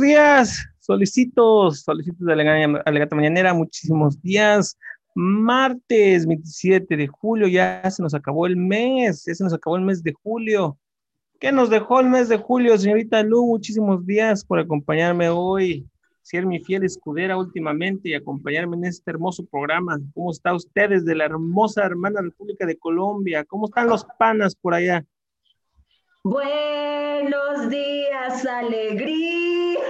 Días, solicitos, solicitos de la Alegata Mañanera, muchísimos días. Martes 27 de julio, ya se nos acabó el mes, ya se nos acabó el mes de julio. ¿Qué nos dejó el mes de julio, señorita Lu? Muchísimos días por acompañarme hoy, ser mi fiel escudera últimamente y acompañarme en este hermoso programa. ¿Cómo está usted desde la hermosa hermana República de Colombia? ¿Cómo están los panas por allá? Buenos días, alegría.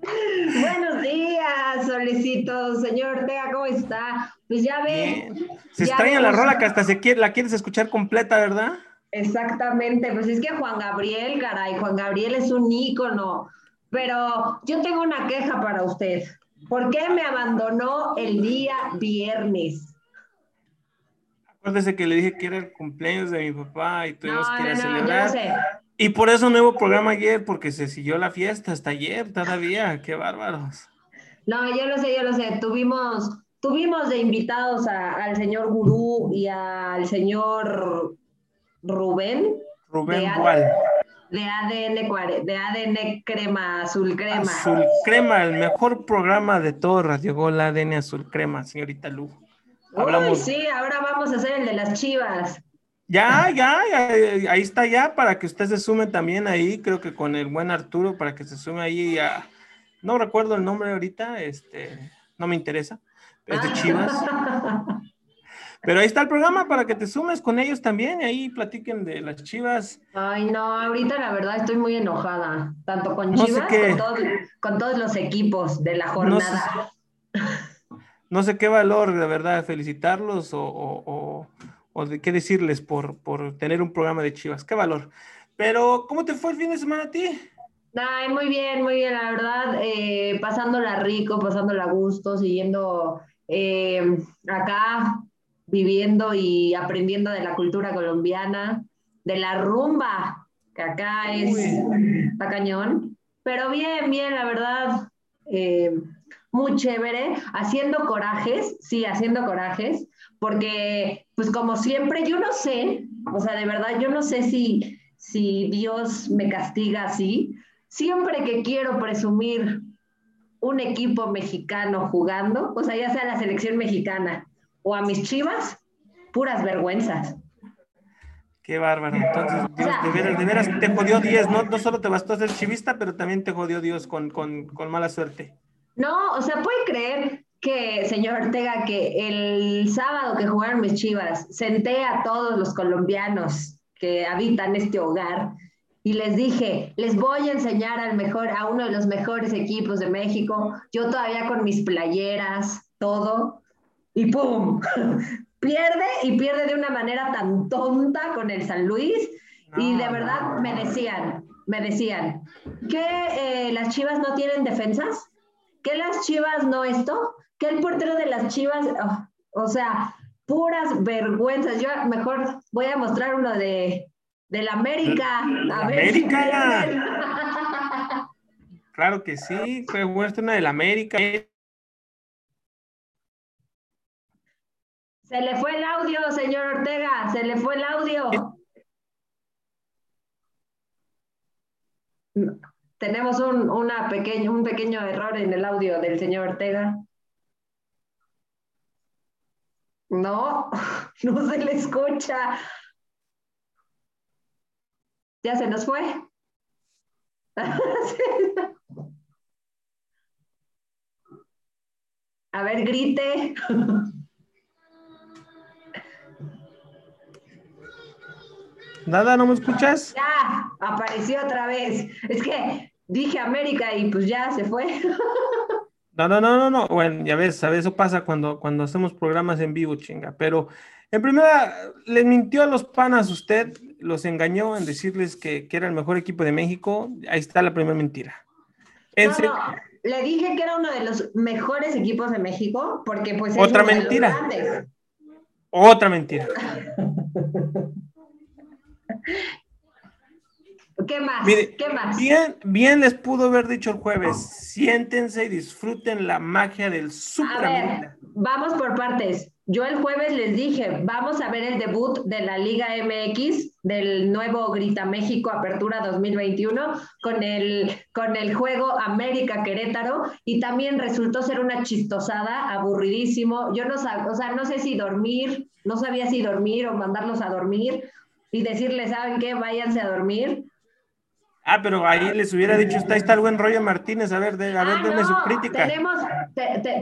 Buenos días, solicito, señor Ortega, ¿cómo está? Pues ya ve. Se extraña la rola que hasta se quiere, la quieres escuchar completa, ¿verdad? Exactamente, pues es que Juan Gabriel, caray, Juan Gabriel es un ícono. Pero yo tengo una queja para usted. ¿Por qué me abandonó el día viernes? Acuérdese que le dije que era el cumpleaños de mi papá y tuvimos que ir a celebrar. Y por eso nuevo programa ayer, porque se siguió la fiesta hasta ayer todavía. Qué bárbaros. No, yo lo sé, yo lo sé. Tuvimos, tuvimos de invitados al señor Gurú y al señor Rubén. Rubén cuál? De ADN, de ADN Crema, Azul Crema. Azul Crema, el mejor programa de todo Radio Gol, ADN Azul Crema, señorita Lu. Hablamos... sí, ahora vamos a hacer el de las chivas. Ya, ya, ya, ahí está ya, para que usted se sume también ahí, creo que con el buen Arturo, para que se sume ahí a, no recuerdo el nombre ahorita, este, no me interesa, es de Chivas. Pero ahí está el programa para que te sumes con ellos también y ahí platiquen de las Chivas. Ay, no, ahorita la verdad estoy muy enojada, tanto con Chivas como con, todos los equipos de la jornada. No sé, qué valor, de verdad, felicitarlos o o de qué decirles por, por tener un programa de Chivas. Qué valor. Pero, ¿cómo te fue el fin de semana a ti? Ay, muy bien, muy bien, la verdad, eh, pasándola rico, pasándola a gusto, siguiendo eh, acá, viviendo y aprendiendo de la cultura colombiana, de la rumba, que acá es está cañón. Pero bien, bien, la verdad, eh, muy chévere, haciendo corajes, sí, haciendo corajes, porque pues como siempre, yo no sé, o sea, de verdad, yo no sé si, si Dios me castiga así. Siempre que quiero presumir un equipo mexicano jugando, o sea, ya sea la selección mexicana o a mis chivas, puras vergüenzas. Qué bárbaro. Entonces, Dios, de, veras, de veras te jodió Dios. No, no solo te bastó ser chivista, pero también te jodió Dios con, con, con mala suerte. No, o sea, puede creer que, señor Ortega, que el sábado que jugaron mis chivas, senté a todos los colombianos que habitan este hogar y les dije, les voy a enseñar al mejor, a uno de los mejores equipos de México, yo todavía con mis playeras, todo, y ¡pum! pierde y pierde de una manera tan tonta con el San Luis y de verdad me decían, me decían, que eh, las chivas no tienen defensas, que las chivas no esto, que el portero de las Chivas, oh, o sea, puras vergüenzas. Yo mejor voy a mostrar uno de, la América. A América. claro que sí, fue muestra una de la América. Se le fue el audio, señor Ortega, se le fue el audio. Tenemos un, una pequeño, un pequeño error en el audio del señor Ortega. No, no se le escucha. Ya se nos fue. A ver, grite. Nada, ¿no me escuchas? Ya, apareció otra vez. Es que dije América y pues ya se fue. No, no, no, no, no. Bueno, ya ves, a eso pasa cuando, cuando hacemos programas en vivo, chinga. Pero en primera, les mintió a los panas usted, los engañó en decirles que, era el mejor equipo de México. Ahí está la primera mentira. No, no, le dije que era uno de los mejores equipos de México, porque pues... Otra mentira. Otra mentira. ¿Qué más? ¿Qué más? Bien, bien les pudo haber dicho el jueves, siéntense y disfruten la magia del super. vamos por partes. yo el jueves les dije, vamos a ver el debut de la Liga MX, del nuevo Grita México Apertura 2021, con el, con el juego América Querétaro, y también resultó ser una chistosada, aburridísimo. Yo no, o sea, no sé si dormir, no sabía si dormir o mandarlos a dormir y decirles, ¿saben qué? Váyanse a dormir. Ah, pero ahí les hubiera dicho, está, está el buen Roger Martínez, a ver, de, a ver, ah, su crítica. Tenemos,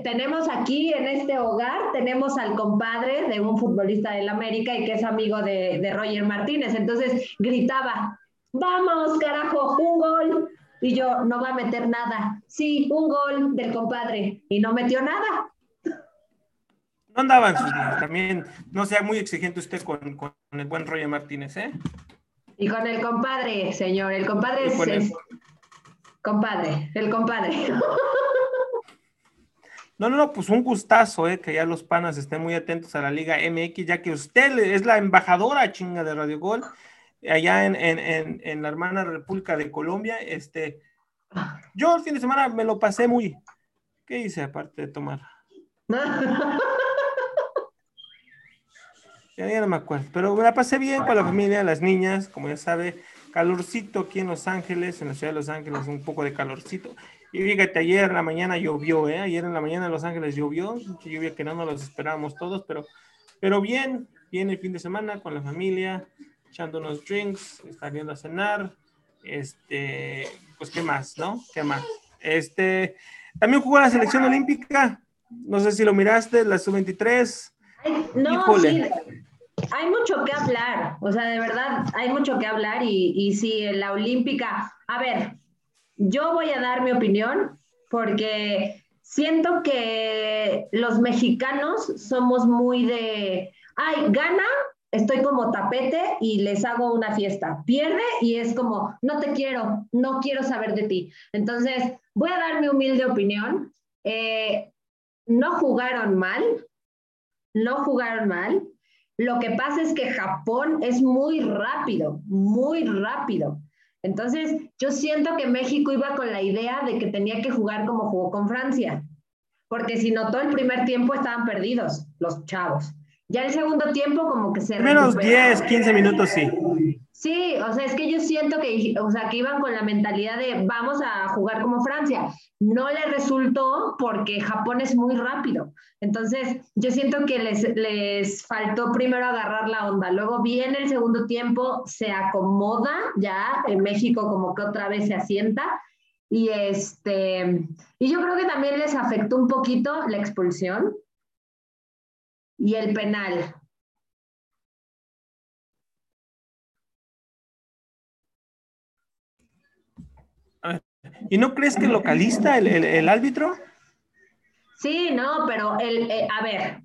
tenemos aquí en este hogar, tenemos al compadre de un futbolista del América y que es amigo de, de Roger Martínez. Entonces gritaba, vamos, carajo, un gol. Y yo, no va a meter nada. Sí, un gol del compadre. Y no metió nada. No andaban sus días. También no sea muy exigente usted con, con el buen Roger Martínez, ¿eh? Y con el compadre, señor. El compadre es, Compadre, el compadre. No, no, no, pues un gustazo, eh, que ya los panas estén muy atentos a la Liga MX, ya que usted es la embajadora chinga de Radio Gol, allá en, en, en, la hermana República de Colombia. Este, yo el fin de semana me lo pasé muy. ¿Qué hice aparte de tomar? Ya, no me acuerdo, pero me la pasé bien con la familia, las niñas, como ya sabe, calorcito aquí en Los Ángeles, en la ciudad de Los Ángeles, un poco de calorcito. Y fíjate, ayer en la mañana llovió, ¿eh? Ayer en la mañana en Los Ángeles llovió, lluvia que no nos los esperábamos todos, pero, pero bien, bien el fin de semana con la familia, echando unos drinks, saliendo a cenar, este, pues qué más, ¿no? ¿Qué más? Este, también jugó la selección olímpica, no sé si lo miraste, la sub-23. No, sí, hay mucho que hablar, o sea, de verdad, hay mucho que hablar y, y sí, la olímpica, a ver, yo voy a dar mi opinión porque siento que los mexicanos somos muy de, ay, gana, estoy como tapete y les hago una fiesta, pierde y es como, no te quiero, no quiero saber de ti. Entonces, voy a dar mi humilde opinión. Eh, no jugaron mal, no jugaron mal. Lo que pasa es que Japón es muy rápido, muy rápido. Entonces, yo siento que México iba con la idea de que tenía que jugar como jugó con Francia, porque si notó el primer tiempo estaban perdidos los chavos. Ya el segundo tiempo como que se... Menos 10, 15 minutos, sí. Sí, o sea, es que yo siento que, o sea, que iban con la mentalidad de vamos a jugar como Francia. No le resultó porque Japón es muy rápido. Entonces, yo siento que les, les faltó primero agarrar la onda. Luego viene el segundo tiempo, se acomoda ya en México como que otra vez se asienta. Y, este, y yo creo que también les afectó un poquito la expulsión y el penal. ¿Y no crees que localista el, el, árbitro? Sí, no, pero el, eh, a ver,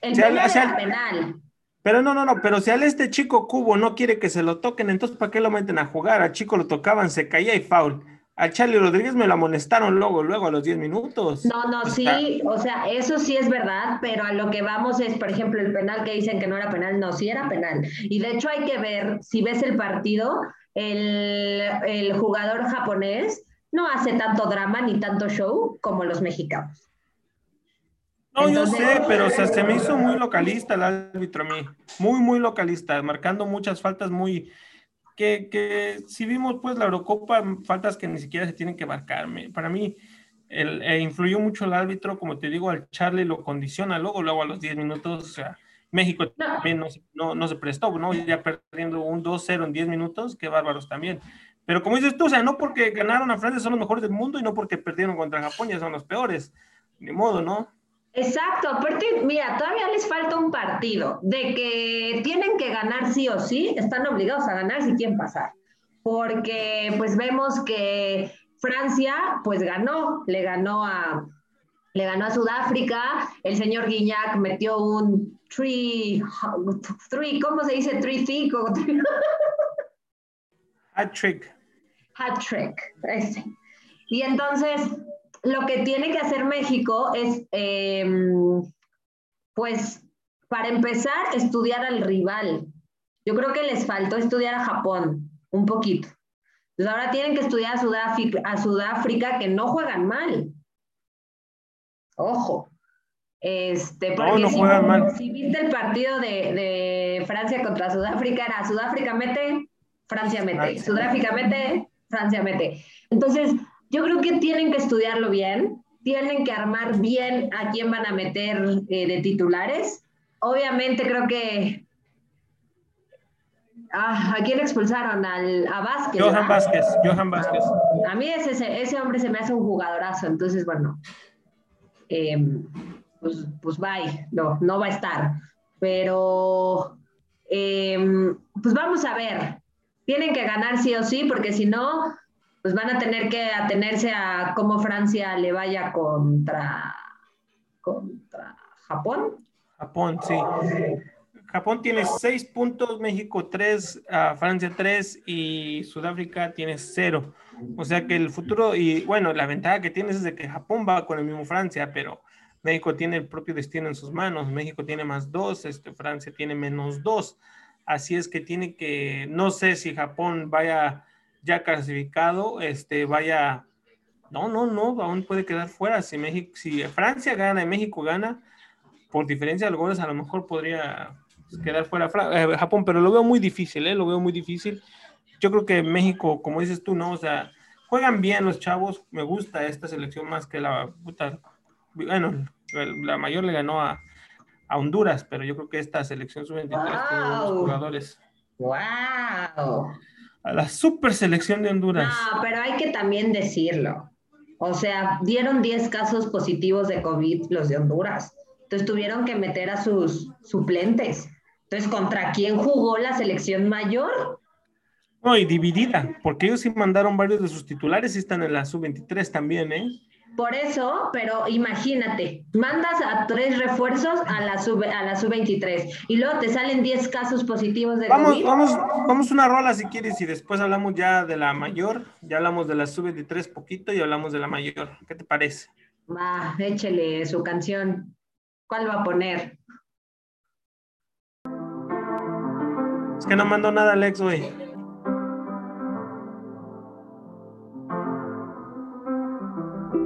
el penal penal. Pero no, no, no, pero si al este chico Cubo no quiere que se lo toquen, entonces ¿para qué lo meten a jugar? Al chico lo tocaban, se caía y foul. Al Charlie Rodríguez me lo amonestaron luego, luego a los 10 minutos. No, no, sí, o sea, eso sí es verdad, pero a lo que vamos es, por ejemplo, el penal que dicen que no era penal, no, sí era penal. Y de hecho hay que ver, si ves el partido, el, el jugador japonés no hace tanto drama ni tanto show como los mexicanos. No, yo sé, pero se me hizo muy localista el árbitro a mí, muy, muy localista, marcando muchas faltas muy, que, que si vimos pues la Eurocopa, faltas que ni siquiera se tienen que marcar. Para mí el, eh, influyó mucho el árbitro, como te digo, al Charlie lo condiciona, luego, luego a los 10 minutos, o sea, México también no, no, no, se prestó, ¿no? Ya perdiendo un 2-0 en 10 minutos, qué bárbaros también. Pero como dices tú, o sea, no porque ganaron a Francia son los mejores del mundo y no porque perdieron contra Japón ya son los peores. Ni modo, ¿no? Exacto, aparte, mira, todavía les falta un partido de que tienen que ganar sí o sí, están obligados a ganar si quieren pasar. Porque pues vemos que Francia pues ganó, le ganó a, le ganó a Sudáfrica, el señor Guignac metió un three, three ¿cómo se dice? Three, cinco. Hat trick. Hat trick, Y entonces, lo que tiene que hacer México es, em, pues, para empezar, estudiar al rival. Yo creo que les faltó estudiar a Japón un poquito. Entonces ahora tienen que estudiar a Sudáfrica, a Sudáfrica que no juegan mal. Ojo. Este, porque no, si, juegan mal. si viste el partido de, de, Francia contra Sudáfrica, era Sudáfrica mete, Francia mete, Sudáfrica mete, Francia mete. Entonces, yo creo que tienen que estudiarlo bien, tienen que armar bien a quién van a meter eh, de titulares. Obviamente creo que... Ah, ¿A quién expulsaron? Al, a Vázquez. Johan Vázquez, Johan Vázquez. A mí ese, ese hombre se me hace un jugadorazo, entonces bueno, eh, pues, pues bye, no, no va a estar. Pero, em, pues vamos a ver, tienen que ganar sí o sí, porque si no, pues van a tener que atenerse a cómo Francia le vaya contra, contra Japón. Japón, sí. Japón tiene seis puntos, México tres, Francia tres y Sudáfrica tiene cero. O sea que el futuro, y bueno, la ventaja que tienes es de que Japón va con el mismo Francia, pero México tiene el propio destino en sus manos. México tiene más dos, este, Francia tiene menos dos. Así es que tiene que, no sé si Japón vaya ya clasificado, este, vaya, no, no, no, aún puede quedar fuera. Si México, si Francia gana y México gana, por diferencia de goles, a lo mejor podría quedar fuera eh, Japón, pero lo veo muy difícil, ¿eh? lo veo muy difícil. Yo creo que México, como dices tú, ¿no? O sea, juegan bien los chavos, me gusta esta selección más que la puta bueno, la mayor le ganó a, Honduras, pero yo creo que esta selección sub-23 tiene buenos jugadores. ¡Wow! A la super selección de Honduras. No, pero hay que también decirlo. O sea, dieron 10 casos positivos de COVID los de Honduras. Entonces tuvieron que meter a sus suplentes. Entonces, ¿contra quién jugó la selección mayor? No, y dividida, porque ellos sí mandaron varios de sus titulares y están en la sub-23 también, ¿eh? Por eso, pero imagínate, mandas a tres refuerzos a la sub a la sub-23 y luego te salen 10 casos positivos de vamos, COVID. Vamos, vamos una rola si quieres y después hablamos ya de la mayor, ya hablamos de la sub-23 poquito y hablamos de la mayor. ¿Qué te parece? Va, échele su canción. ¿Cuál va a poner? Es que no mandó nada Alex, güey.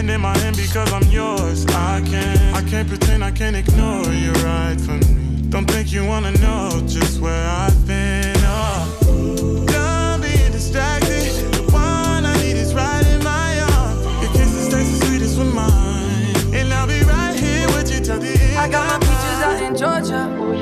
Hand in my hand because I'm yours. I can't, I can't pretend, I can't ignore you right from me. Don't think you wanna know just where I've been. Oh. Done being distracted. The one I need is right in my arms. Your kisses taste the sweetest with mine, and I'll be right here with you till the end. I got my peaches out in Georgia.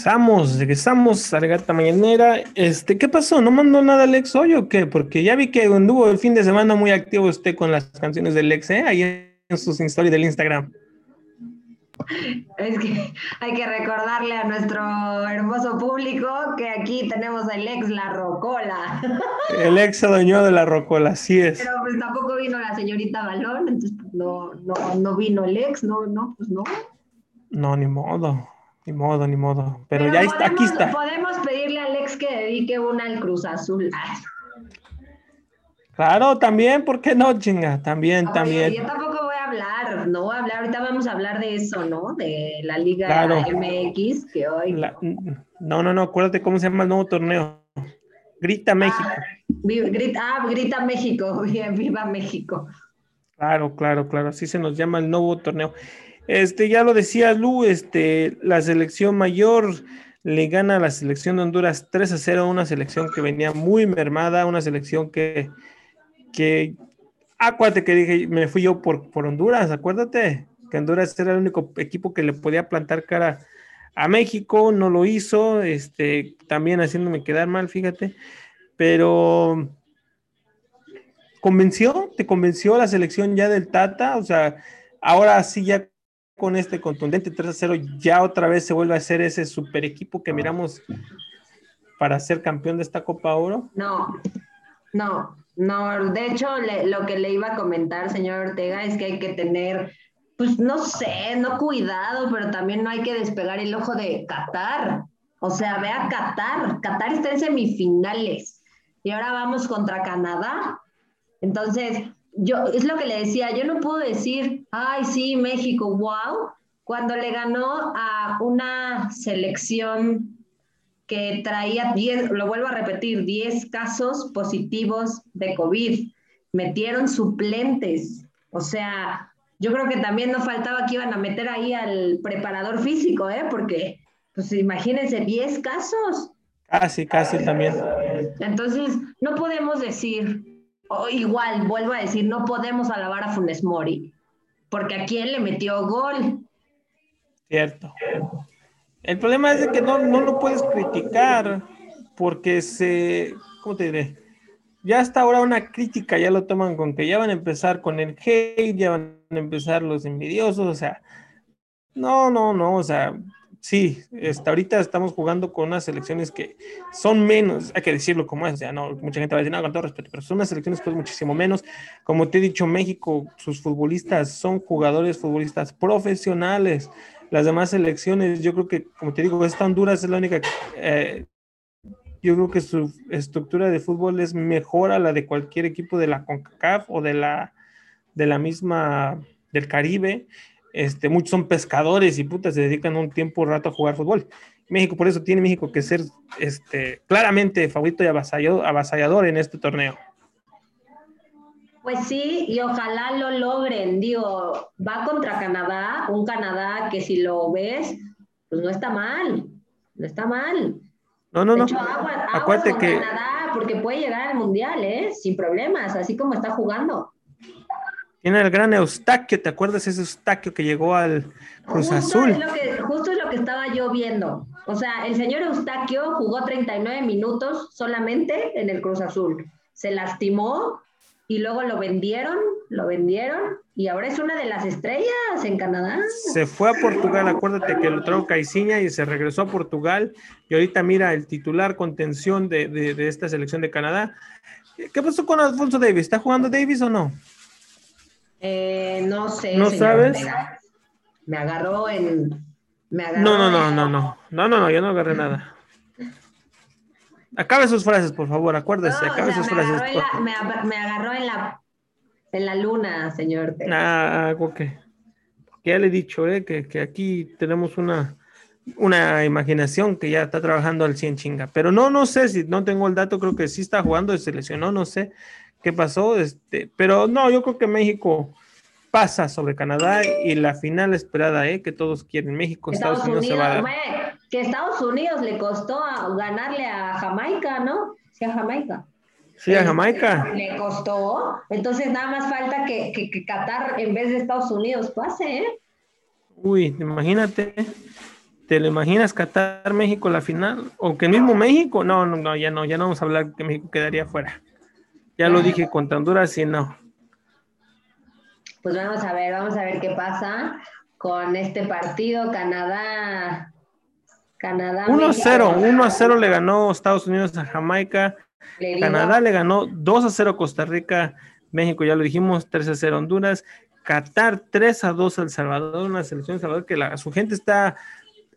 Regresamos, regresamos a Regata Mañanera. Este, ¿qué pasó? ¿No mandó nada Alex hoy o qué? Porque ya vi que anduvo el fin de semana muy activo usted con las canciones del Lex, ¿eh? Ahí en sus historias del Instagram. Es que hay que recordarle a nuestro hermoso público que aquí tenemos al ex La Rocola. El ex se adueñó de La Rocola, así es. Pero pues tampoco vino la señorita Balón, entonces pues, no, no, no vino el ex, no, no, pues no. No, ni modo. Ni modo, ni modo. Pero, ya está, aquí está. Podemos pedirle a Alex que dedique una al Cruz Azul. Claro, también, ¿por qué no, chinga? También, también. Yo tampoco voy a hablar, no voy a hablar, ahorita vamos a hablar de eso, ¿no? De la Liga MX, que hoy... no, no, no, acuérdate cómo se llama el nuevo torneo. Grita México. Ah, grita, ah, grita México, viva México. Claro, claro, claro, así se nos llama el nuevo torneo. Este, ya lo decía Lu, este, la selección mayor le gana a la selección de Honduras 3 a 0, una selección que venía muy mermada, una selección que, que, acuérdate que dije, me fui yo por, por Honduras, acuérdate, que Honduras era el único equipo que le podía plantar cara a México, no lo hizo, este, también haciéndome quedar mal, fíjate, pero convenció, te convenció la selección ya del Tata, o sea, ahora sí ya con este contundente 3 a 0 ya otra vez se vuelve a ser ese super equipo que miramos para ser campeón de esta Copa Oro? No, no, no. De hecho, lo que le iba a comentar, señor Ortega, es que hay que tener, pues no sé, no cuidado, pero también no hay que despegar el ojo de Qatar. O sea, ve a Qatar. Qatar está en semifinales y ahora vamos contra Canadá. Entonces, yo, es lo que le decía, yo no puedo decir, ay, sí, México, wow, cuando le ganó a una selección que traía 10, lo vuelvo a repetir, 10 casos positivos de COVID. Metieron suplentes. O sea, yo creo que también no faltaba que iban a meter ahí al preparador físico, ¿eh? Porque, pues imagínense, 10 casos. Casi, casi también. Entonces, no podemos decir, igual, vuelvo a decir, no podemos alabar a Funes Mori, porque a quién le metió gol. Cierto. El problema es que no, no lo puedes criticar, porque se, ¿cómo te diré? Ya hasta ahora una crítica ya lo toman con que ya van a empezar con el hate, ya van a empezar los envidiosos, o sea, no, no, no, o sea, sí, hasta ahorita estamos jugando con unas selecciones que son menos, hay que decirlo como es, o sea, no, mucha gente va a decir, no, con todo respeto, pero son unas selecciones que son muchísimo menos. Como te he dicho, México, sus futbolistas son jugadores, futbolistas profesionales. Las demás selecciones, yo creo que, como te digo, esta Honduras es la única, eh, yo creo que su estructura de fútbol es mejor a la de cualquier equipo de la CONCACAF o de la, de la misma del Caribe este, muchos son pescadores y putas se dedican un tiempo rato a jugar fútbol. México, por eso tiene México que ser este, claramente favorito y avasallador, avasallador en este torneo. Pues sí, y ojalá lo logren. Digo, va contra Canadá, un Canadá que si lo ves, pues no está mal, no está mal. No, no, no. Acuérdate que Canadá porque puede llegar al mundial, ¿eh? Sin problemas, así como está jugando. Tiene el gran Eustaquio, ¿te acuerdas ese Eustaquio que llegó al Cruz Azul? justo es lo que estaba yo viendo. O sea, el señor Eustaquio jugó 39 minutos solamente en el Cruz Azul. Se lastimó y luego lo vendieron, lo vendieron y ahora es una de las estrellas en Canadá. Se fue a Portugal, acuérdate que lo trajo Caiciña y se regresó a Portugal y ahorita mira el titular contención de, de esta selección de Canadá. ¿Qué pasó con Alfonso Davis? ¿Está jugando Davis o no? Eh, no sé. ¿No sabes? Me agarró en. no, no, no, no, no. No, no, no, yo no agarré nada. Acabe sus frases, por favor, acuérdese, acabe sus frases. me, agarró en la, en la luna, señor. Ah, ok. ya le he dicho, ¿eh? que, que aquí tenemos una, una imaginación que ya está trabajando al 100 chinga. Pero no, no sé si no tengo el dato, creo que sí está jugando, se lesionó, no sé qué pasó. Este, pero no, yo creo que México pasa sobre Canadá y la final esperada, ¿eh? que todos quieren. México, Estados, Unidos, se va a dar. que Estados Unidos le costó ganarle a Jamaica, ¿no? Sí, a Jamaica. Sí, a Jamaica. Le costó. Entonces nada más falta que, que, que Qatar en vez de Estados Unidos pase, ¿eh? Uy, imagínate. ¿Te lo imaginas Qatar México la final? ¿O que mismo México? No, no, no, ya no, ya no vamos a hablar que México quedaría fuera. Ya lo dije contra Honduras y no. Pues vamos a ver, vamos a ver qué pasa con este partido. Canadá. Canadá. 1-0, 1-0 le ganó Estados Unidos a Jamaica. Canadá le ganó 2-0 Costa Rica. México, ya lo dijimos, 3-0 Honduras. Qatar 3-2 El Salvador, una selección de Salvador que la, su gente está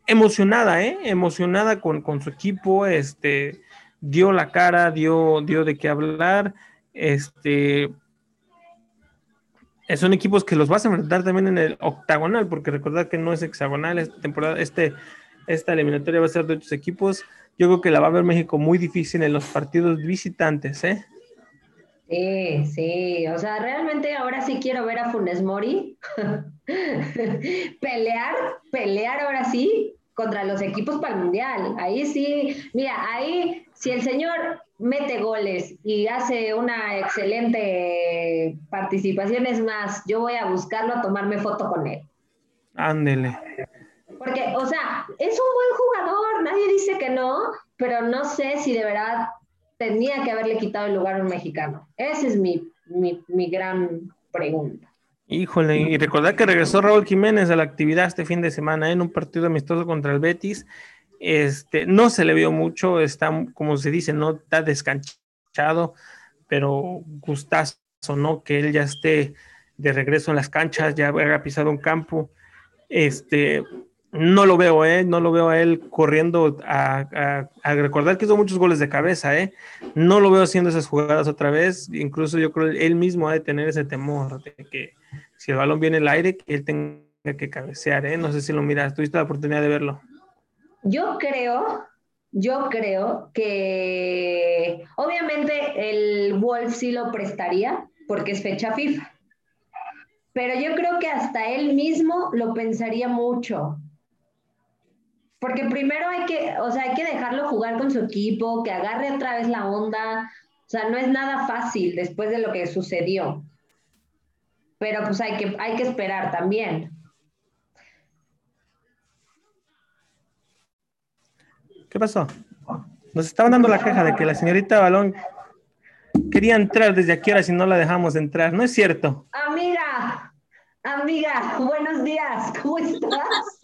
emocionada, ¿eh? Emocionada con, con, su equipo, este, dio la cara, dio, dio de qué hablar, este, son equipos que los vas a enfrentar también en el octagonal, porque recordad que no es hexagonal esta temporada, este, esta eliminatoria va a ser de otros equipos. Yo creo que la va a ver México muy difícil en los partidos visitantes, ¿eh? Sí, sí, o sea, realmente ahora sí quiero ver a Funes Mori pelear, pelear ahora sí contra los equipos para el Mundial. Ahí sí, mira, ahí si el señor mete goles y hace una excelente participación, es más, yo voy a buscarlo a tomarme foto con él. Ándele. Porque, o sea, es un buen jugador, nadie dice que no, pero no sé si de verdad tenía que haberle quitado el lugar a un mexicano. Esa es mi, mi, gran pregunta. Híjole, y recordar que regresó Raúl Jiménez a la actividad este fin de semana en un partido amistoso contra el Betis. Este, no se le vio mucho, está, como se dice, no está descanchado, pero gustazo, ¿no? Que él ya esté de regreso en las canchas, ya haya pisado un campo. Este, no lo veo, ¿eh? No lo veo a él corriendo a, recordar que hizo muchos goles de cabeza, ¿eh? No lo veo haciendo esas jugadas otra vez. Incluso yo creo que él mismo ha de tener ese temor de que si el balón viene al aire, que él tenga que cabecear, ¿eh? No sé si lo miras, tuviste la oportunidad de verlo. Yo creo, yo creo que obviamente el Wolf sí lo prestaría porque es fecha FIFA. Pero yo creo que hasta él mismo lo pensaría mucho porque primero hay que, o sea, hay que dejarlo jugar con su equipo, que agarre otra vez la onda. O sea, no es nada fácil después de lo que sucedió. Pero pues hay que, hay que esperar también. ¿Qué pasó? Nos estaban dando la queja de que la señorita Balón quería entrar desde aquí ahora si no la dejamos entrar. ¿No es cierto? Amiga, amiga, buenos días. ¿Cómo estás?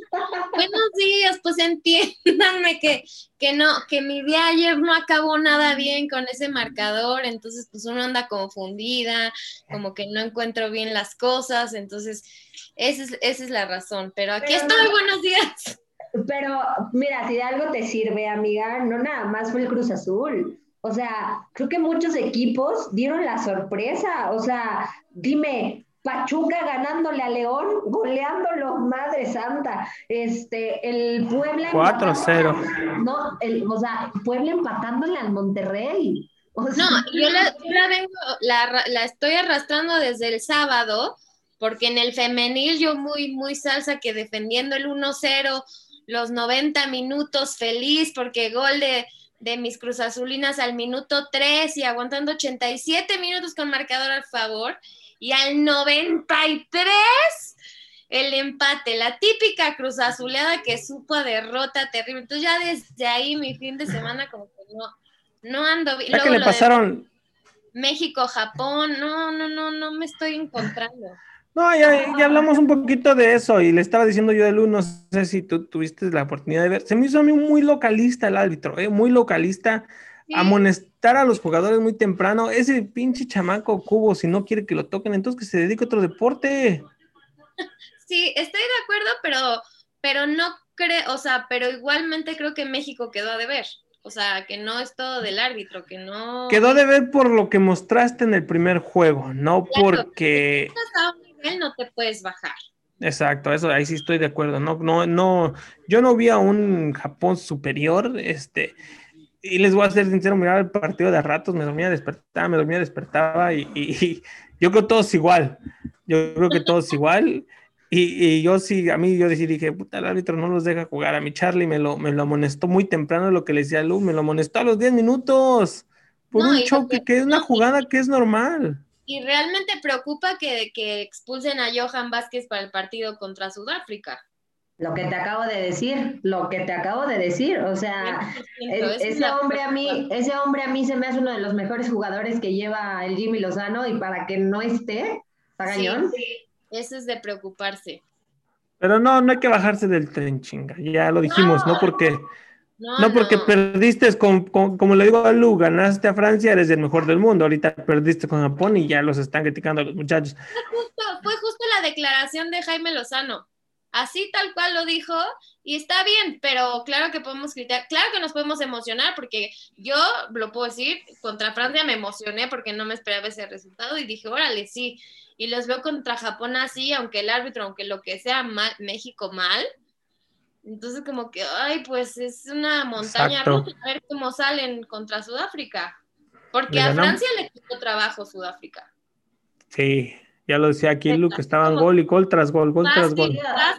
Buenos días, pues entiéndanme que, que no, que mi día ayer no acabó nada bien con ese marcador, entonces pues uno anda confundida, como que no encuentro bien las cosas, entonces esa es, esa es la razón, pero aquí estoy, buenos días. Pero mira, si de algo te sirve, amiga, no nada más fue el Cruz Azul. O sea, creo que muchos equipos dieron la sorpresa. O sea, dime, Pachuca ganándole a León, goleándolo, madre santa. Este, el Puebla. 4-0. No, el, o sea, Puebla empatándole al Monterrey. no, yo, la, vengo, la, la, estoy arrastrando desde el sábado, porque en el femenil yo muy, muy salsa que defendiendo el 1-0, los 90 minutos feliz, porque gol de, de mis cruzazulinas al minuto 3 y aguantando 87 minutos con marcador al favor y al 93 el empate, la típica cruz azuleada que supo a derrota terrible. Entonces ya desde ahí mi fin de semana como que no, no ando bien. ¿Qué le pasaron? México, Japón, no, no, no, no me estoy encontrando. No, ya, ya, hablamos un poquito de eso y le estaba diciendo yo de luz, no sé si tú tuviste la oportunidad de ver, se me hizo a mí muy localista el árbitro, ¿eh? muy localista amonestar a los jugadores muy temprano. Ese pinche chamaco cubo, si no quiere que lo toquen, entonces que se dedique a otro deporte. Sí, estoy de acuerdo, pero, pero no creo, o sea, pero igualmente creo que México quedó a deber. O sea, que no es todo del árbitro, que no. Quedó de ver por lo que mostraste en el primer juego, no porque. Nivel no te puedes bajar. Exacto, eso ahí sí estoy de acuerdo. No, no, no, yo no vi a un Japón superior, este, y les voy a ser sincero, miraba el partido de ratos, me dormía, despertaba, me dormía, despertaba, y, y, yo creo todos igual. Yo creo que todos igual. Y, y, yo sí, a mí yo dije, puta, el árbitro no los deja jugar. A mi Charlie me lo, me lo amonestó muy temprano lo que le decía a Lu, me lo amonestó a los 10 minutos por un choque que es una jugada que es normal. Y realmente preocupa que, que expulsen a Johan Vázquez para el partido contra Sudáfrica. Lo que te acabo de decir, lo que te acabo de decir, o sea, ese hombre a mí, ese hombre a mí se me hace uno de los mejores jugadores que lleva el Jimmy Lozano y para que no esté, pagañón. Sí, eso es de preocuparse. Pero no, no hay que bajarse del tren, chinga. Ya lo dijimos, ¿no? Porque no, porque perdiste, con, como le digo a Lu, ganaste a Francia, eres el mejor del mundo. Ahorita perdiste con Japón y ya los están criticando a los muchachos. Fue justo, fue justo la declaración de Jaime Lozano. Así tal cual lo dijo y está bien, pero claro que podemos criticar, claro que nos podemos emocionar porque yo lo puedo decir, contra Francia me emocioné porque no me esperaba ese resultado y dije, órale, sí, y los veo contra Japón así, aunque el árbitro, aunque lo que sea mal, México mal, entonces como que, ay, pues es una montaña rusa, a ver cómo salen contra Sudáfrica, porque a Francia le quitó trabajo Sudáfrica. Sí, ya lo decía aquí Lu, que estaban gol y gol tras gol, gol tras gol.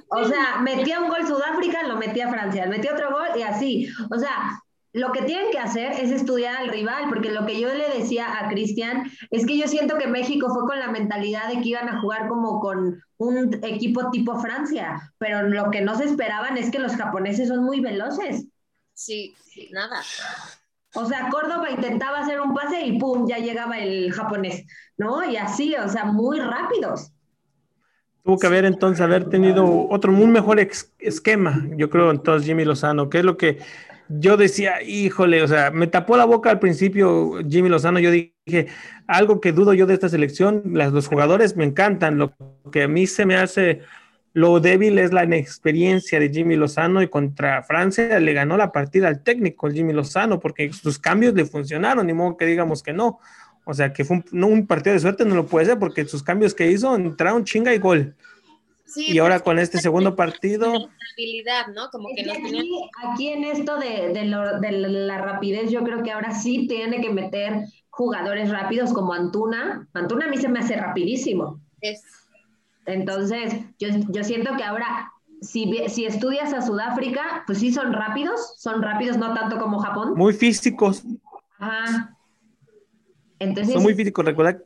O sea, metía un gol Sudáfrica, lo metía Francia, metía otro gol y así. O sea, lo que tienen que hacer es estudiar al rival, porque lo que yo le decía a Cristian es que yo siento que México fue con la mentalidad de que iban a jugar como con un equipo tipo Francia, pero lo que no se esperaban es que los japoneses son muy veloces. Sí, nada. O sea, Córdoba intentaba hacer un pase y ¡pum! ya llegaba el japonés, ¿no? Y así, o sea, muy rápidos. Tuvo que haber entonces haber tenido otro, un mejor esquema, yo creo, entonces Jimmy Lozano, que es lo que yo decía, híjole, o sea, me tapó la boca al principio Jimmy Lozano, yo dije, algo que dudo yo de esta selección, las, los jugadores me encantan, lo que a mí se me hace lo débil es la inexperiencia de Jimmy Lozano y contra Francia le ganó la partida al técnico, Jimmy Lozano, porque sus cambios le funcionaron, ni modo que digamos que no. O sea, que fue un, no, un partido de suerte, no lo puede ser, porque sus cambios que hizo entraron chinga y gol. Y ahora con este segundo partido. ¿no? Como que aquí, en esto de, de, de, la rapidez, yo creo que ahora sí tiene que meter jugadores rápidos como Antuna. Antuna a mí se me hace rapidísimo. Es entonces, yo, yo siento que ahora, si, si estudias a Sudáfrica, pues sí son rápidos, son rápidos no tanto como Japón. Muy físicos. Ajá. Entonces, son muy físicos. Recuerda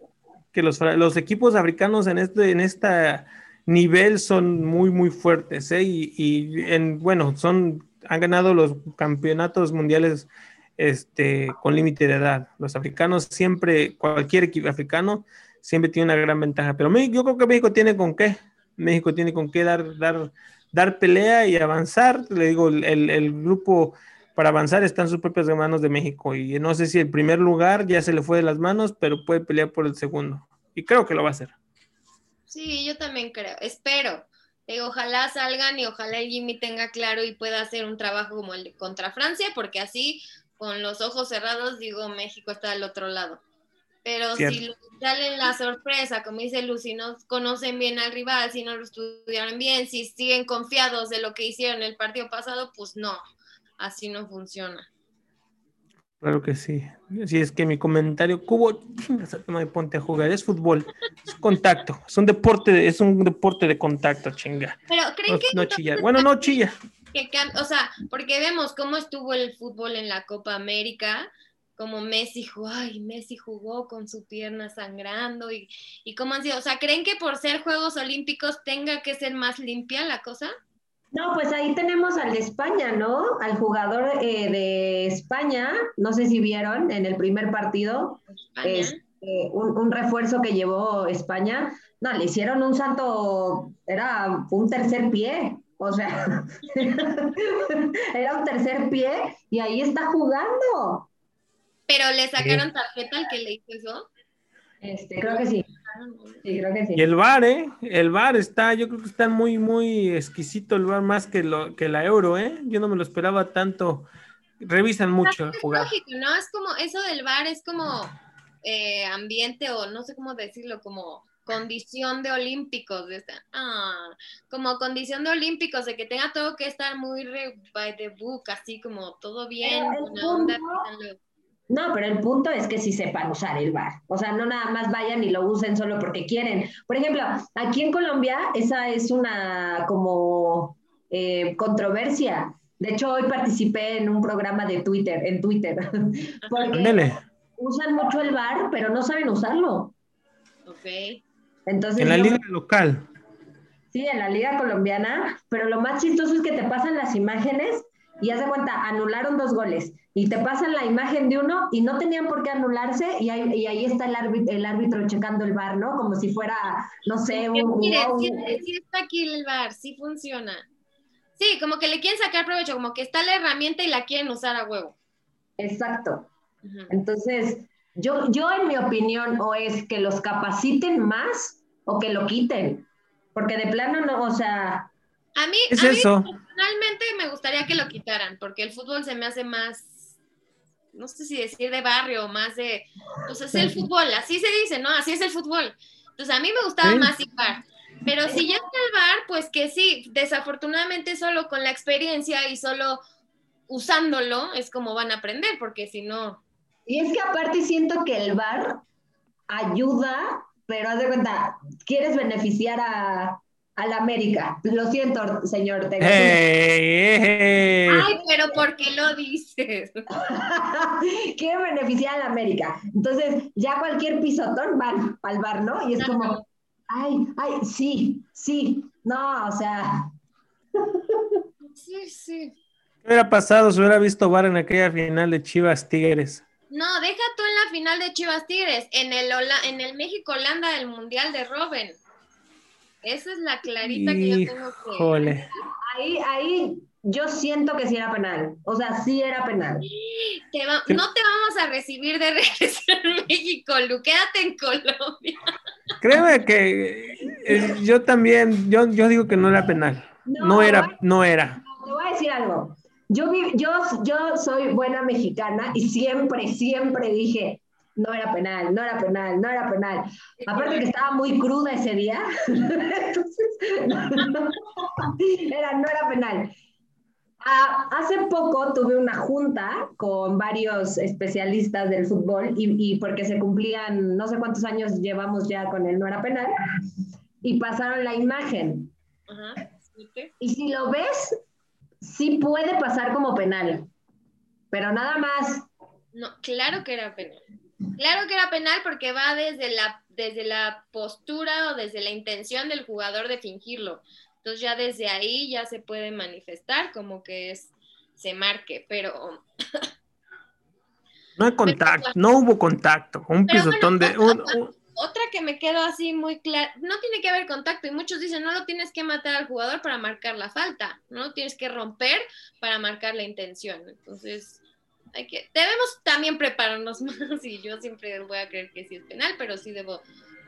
que los, los equipos africanos en este en esta nivel son muy, muy fuertes. ¿eh? Y, y en, bueno, son, han ganado los campeonatos mundiales este, con límite de edad. Los africanos siempre, cualquier equipo africano siempre tiene una gran ventaja. Pero yo creo que México tiene con qué. México tiene con qué dar, dar, dar pelea y avanzar. Le digo, el, el grupo para avanzar está en sus propias manos de México. Y no sé si el primer lugar ya se le fue de las manos, pero puede pelear por el segundo. Y creo que lo va a hacer. Sí, yo también creo. Espero. Digo, ojalá salgan y ojalá el Jimmy tenga claro y pueda hacer un trabajo como el de contra Francia, porque así, con los ojos cerrados, digo, México está al otro lado. Pero si salen la sorpresa, como dice Lucy, no conocen bien al rival, si no lo estudiaron bien, si siguen confiados de lo que hicieron el partido pasado, pues no, así no funciona. Claro que sí. Si es que mi comentario, Cubo, me ponte a jugar, es fútbol, es contacto, es un deporte, es un deporte de contacto, chinga. Pero creen que no chilla. Bueno, no chilla. Que, o sea, porque vemos cómo estuvo el fútbol en la Copa América, como Messi jugó, ay, Messi jugó con su pierna sangrando y, y cómo han sido, o sea, ¿creen que por ser Juegos Olímpicos tenga que ser más limpia la cosa? No, pues ahí tenemos al de España, ¿no? Al jugador eh, de España, no sé si vieron en el primer partido, es, este, un, un, refuerzo que llevó España, no, le hicieron un santo, era un tercer pie, o sea, era un tercer pie y ahí está jugando. Pero le sacaron tarjeta al que le hizo eso. Este, creo que sí. Sí, creo que sí. Y el bar, ¿eh? El bar está, yo creo que está muy, muy exquisito el bar más que, lo, que la euro, ¿eh? Yo no me lo esperaba tanto. Revisan mucho es Lógico, ¿no? Es como, eso del bar es como eh, ambiente o no sé cómo decirlo, como condición de olímpicos, de esta- ah, como condición de olímpicos, de que tenga todo que estar muy re- by the book, así como todo bien, buena onda. No, pero el punto es que sí sepan usar el bar. O sea, no nada más vayan y lo usen solo porque quieren. Por ejemplo, aquí en Colombia esa es una como eh, controversia. De hecho, hoy participé en un programa de Twitter, en Twitter, porque usan mucho el bar, pero no saben usarlo. Ok. Entonces, En la yo- liga local. Sí, en la liga colombiana, pero lo más chistoso es que te pasan las imágenes y haz de cuenta, anularon dos goles y te pasan la imagen de uno y no tenían por qué anularse y ahí, y ahí está el árbitro, el árbitro checando el bar, ¿no? Como si fuera, no sé, un... Mire, un- sí, sí está aquí el bar, sí funciona. Sí, como que le quieren sacar provecho, como que está la herramienta y la quieren usar a huevo. Exacto. Entonces, yo, yo en mi opinión, o es que los capaciten más o que lo quiten, porque de plano no, o sea, A mí, Es a mí eso. Personalmente me gustaría que lo quitaran, porque el fútbol se me hace más, no sé si decir de barrio, más de, pues es el fútbol, así se dice, ¿no? Así es el fútbol. Entonces a mí me gustaba Sí. más ir bar. Pero si ya está el bar, pues que sí, desafortunadamente solo con la experiencia y solo usándolo es como van a aprender, porque si no, Y es que aparte siento que el bar ayuda, pero haz de cuenta, quieres beneficiar a, a la América. Lo siento, señor Ortega. ¡Hey, hey! ay, pero ¿por qué lo dices? Quieren beneficiar a la América. Entonces, ya cualquier pisotón van al bar, ¿no? Y es como, ay, ay, sí, sí, no, o sea, Sí, sí. ¿Qué hubiera pasado si hubiera visto VAR en aquella final de Chivas Tigres? No, deja tú en la final de Chivas Tigres, en el, en el México-Holanda del Mundial de Robin. Esa es la clarita que yo tengo que... Ahí, ahí yo siento que sí era penal. O sea, sí era penal. Te va- no te vamos a recibir de regresar a México, Lu, quédate en Colombia. Créeme que eh, yo también, yo, yo digo que no era penal. No, No era, no era. Te voy a decir algo. Yo, yo, yo soy buena mexicana y siempre, siempre dije, no era penal, no era penal, no era penal. Aparte que estaba muy cruda ese día. Entonces, no, no, era, no era penal. Ah, hace poco tuve una junta con varios especialistas del fútbol y, y porque se cumplían, no sé cuántos años llevamos ya con el no era penal, y pasaron la imagen. Ajá. Y si lo ves, sí puede pasar como penal, pero nada más. No, claro que era penal. Claro que era penal porque va desde la, desde la postura o desde la intención del jugador de fingirlo. Entonces ya desde ahí ya se puede manifestar como que es, se marque, pero No hay contacto, no hubo contacto. Un pisotón de. un- un- otra que me quedó así muy clara, no tiene que haber contacto y muchos dicen, no lo tienes que matar al jugador para marcar la falta, no lo tienes que romper para marcar la intención. Entonces, debemos también prepararnos más y yo siempre voy a creer que sí es penal, pero sí debo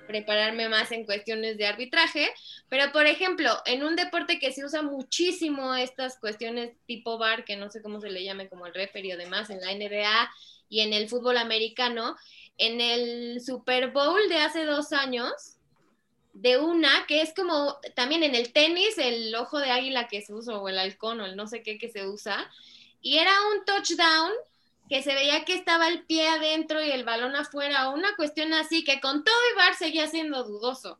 prepararme más en cuestiones de arbitraje. Pero, por ejemplo, en un deporte que se usa muchísimo estas cuestiones tipo bar, que no sé cómo se le llame, como el referee o demás, en la NBA y en el fútbol americano, en el Super Bowl de hace dos años, de una que es como también en el tenis, el ojo de águila que se usa, o el halcón, o el no sé qué que se usa, y era un touchdown que se veía que estaba el pie adentro y el balón afuera, o una cuestión así, que con todo y bar seguía siendo dudoso.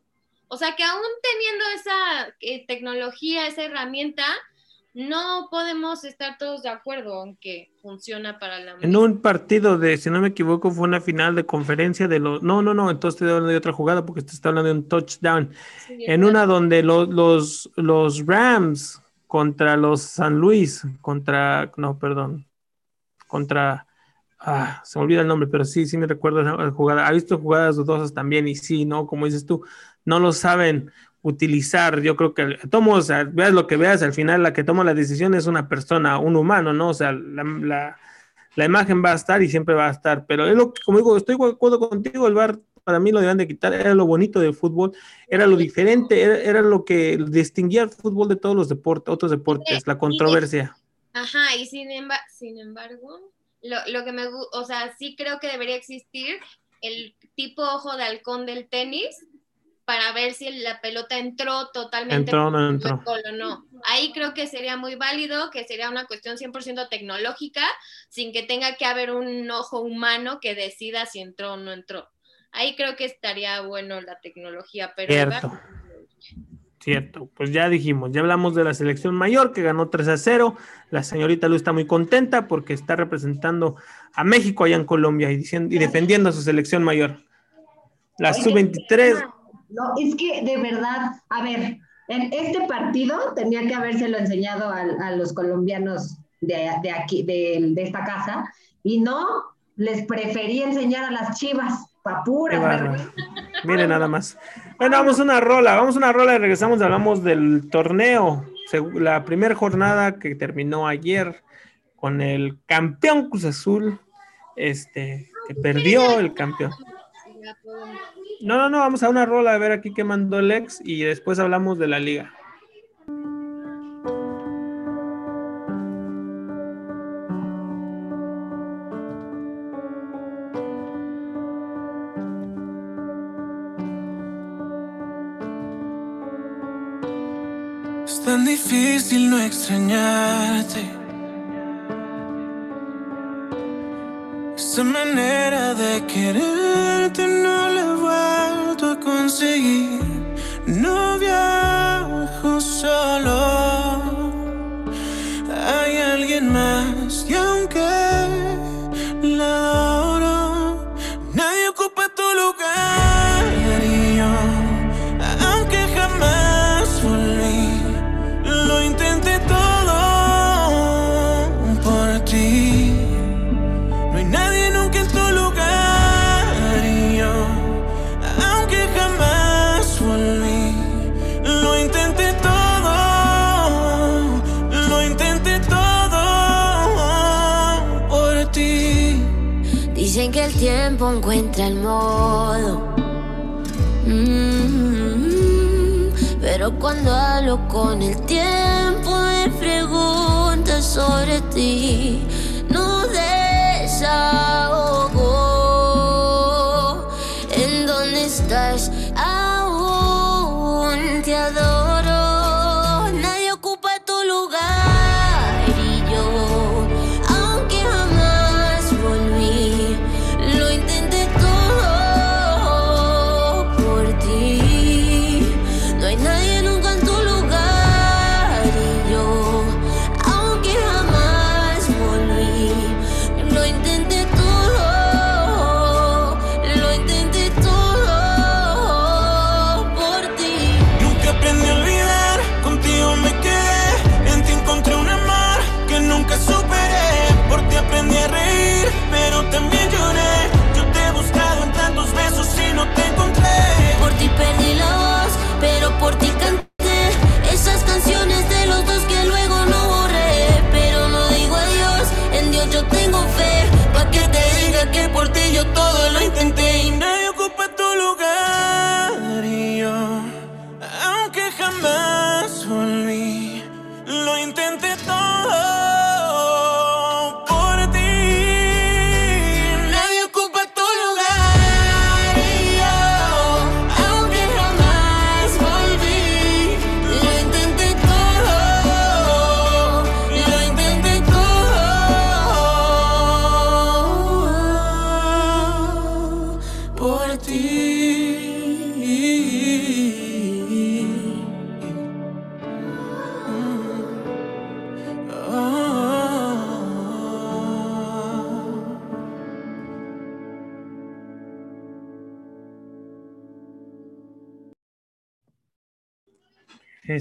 O sea que aún teniendo esa eh, tecnología, esa herramienta, no podemos estar todos de acuerdo aunque funciona para la En un partido de, si no me equivoco, fue una final de conferencia de los. No, no, no, entonces estoy hablando de otra jugada porque te está hablando de un touchdown. Sí, En una donde lo- los, los Rams contra los San Luis, contra. No, perdón. Contra. Ah, se me olvida el nombre, pero sí, sí me recuerdo esa jugada. Ha visto jugadas dudosas también y sí, ¿no? Como dices tú, no lo saben utilizar. Yo creo que tomo, o sea, veas lo que veas, al final la que toma la decisión es una persona, un humano, ¿no? O sea, la, la- la imagen va a estar y siempre va a estar. Pero es lo que, como digo, estoy de acuerdo contigo, el VAR para mí lo deben de quitar, era lo bonito del fútbol, era lo diferente, era, era lo que distinguía al fútbol de todos los deportes, otros deportes, la controversia. Ajá, y sin, emba- sin embargo, lo, lo que me gusta, o sea, sí creo que debería existir el tipo ojo de halcón del tenis, para ver si la pelota entró totalmente Entró no entró. o no. Ahí creo que sería muy válido, que sería una cuestión 100% tecnológica, sin que tenga que haber un ojo humano que decida si entró o no entró. Ahí creo que estaría bueno la tecnología, pero Cierto. Cierto, pues ya dijimos, ya hablamos de la selección mayor que ganó 3 a 0. La señorita Lu está muy contenta porque está representando a México allá en Colombia y, diciendo, y defendiendo a su selección mayor. La Oye, sub-23, No, es que de verdad, a ver, en este partido tenía que habérselo enseñado a, a los colombianos de, de aquí, de, de esta casa, y no, les preferí enseñar a las chivas, papuras. Bárbaro. Mire nada más. Bueno, vamos a una rola, vamos a una rola y regresamos, hablamos del torneo. La primera jornada que terminó ayer con el campeón Cruz Azul, este, que perdió el campeón. No, no, no, vamos a una rola a ver aquí qué mandó el ex y después hablamos de la liga. Difícil no extrañarte. Esa manera de quererte no la he vuelto a conseguir. Encuentra el modo. Mm, pero cuando hablo con el tiempo me pregunta sobre ti. No desahogo.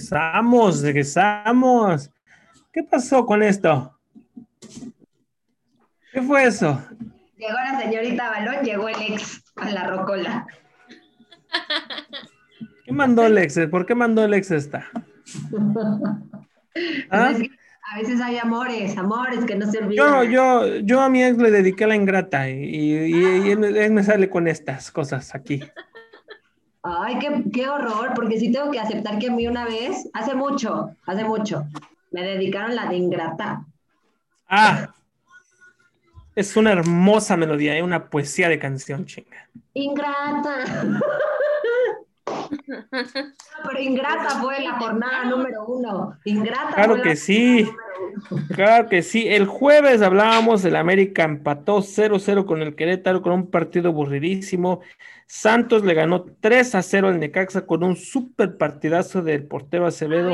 Regresamos, regresamos. ¿Qué pasó con esto? ¿Qué fue eso? Llegó la señorita Balón, llegó el ex a la rocola. ¿Qué mandó el ex? ¿Por qué mandó el ex esta? ¿Ah? Es que a veces hay amores, amores que no se olvidan. Yo, yo, yo a mi ex le dediqué la ingrata y, y- y él, me- él me sale con estas cosas aquí. Ay, qué, qué horror, porque sí tengo que aceptar que a mí una vez, hace mucho, hace mucho, me dedicaron la de ingrata. Ah, es una hermosa melodía, es una poesía de canción, chinga. Ingrata. Pero ingrata fue la jornada número uno. Ingrata Claro que sí. Claro que sí. El jueves hablábamos, el América empató 0-0 con el Querétaro con un partido aburridísimo. Santos le ganó 3-0 al Necaxa con un super partidazo del portero Acevedo.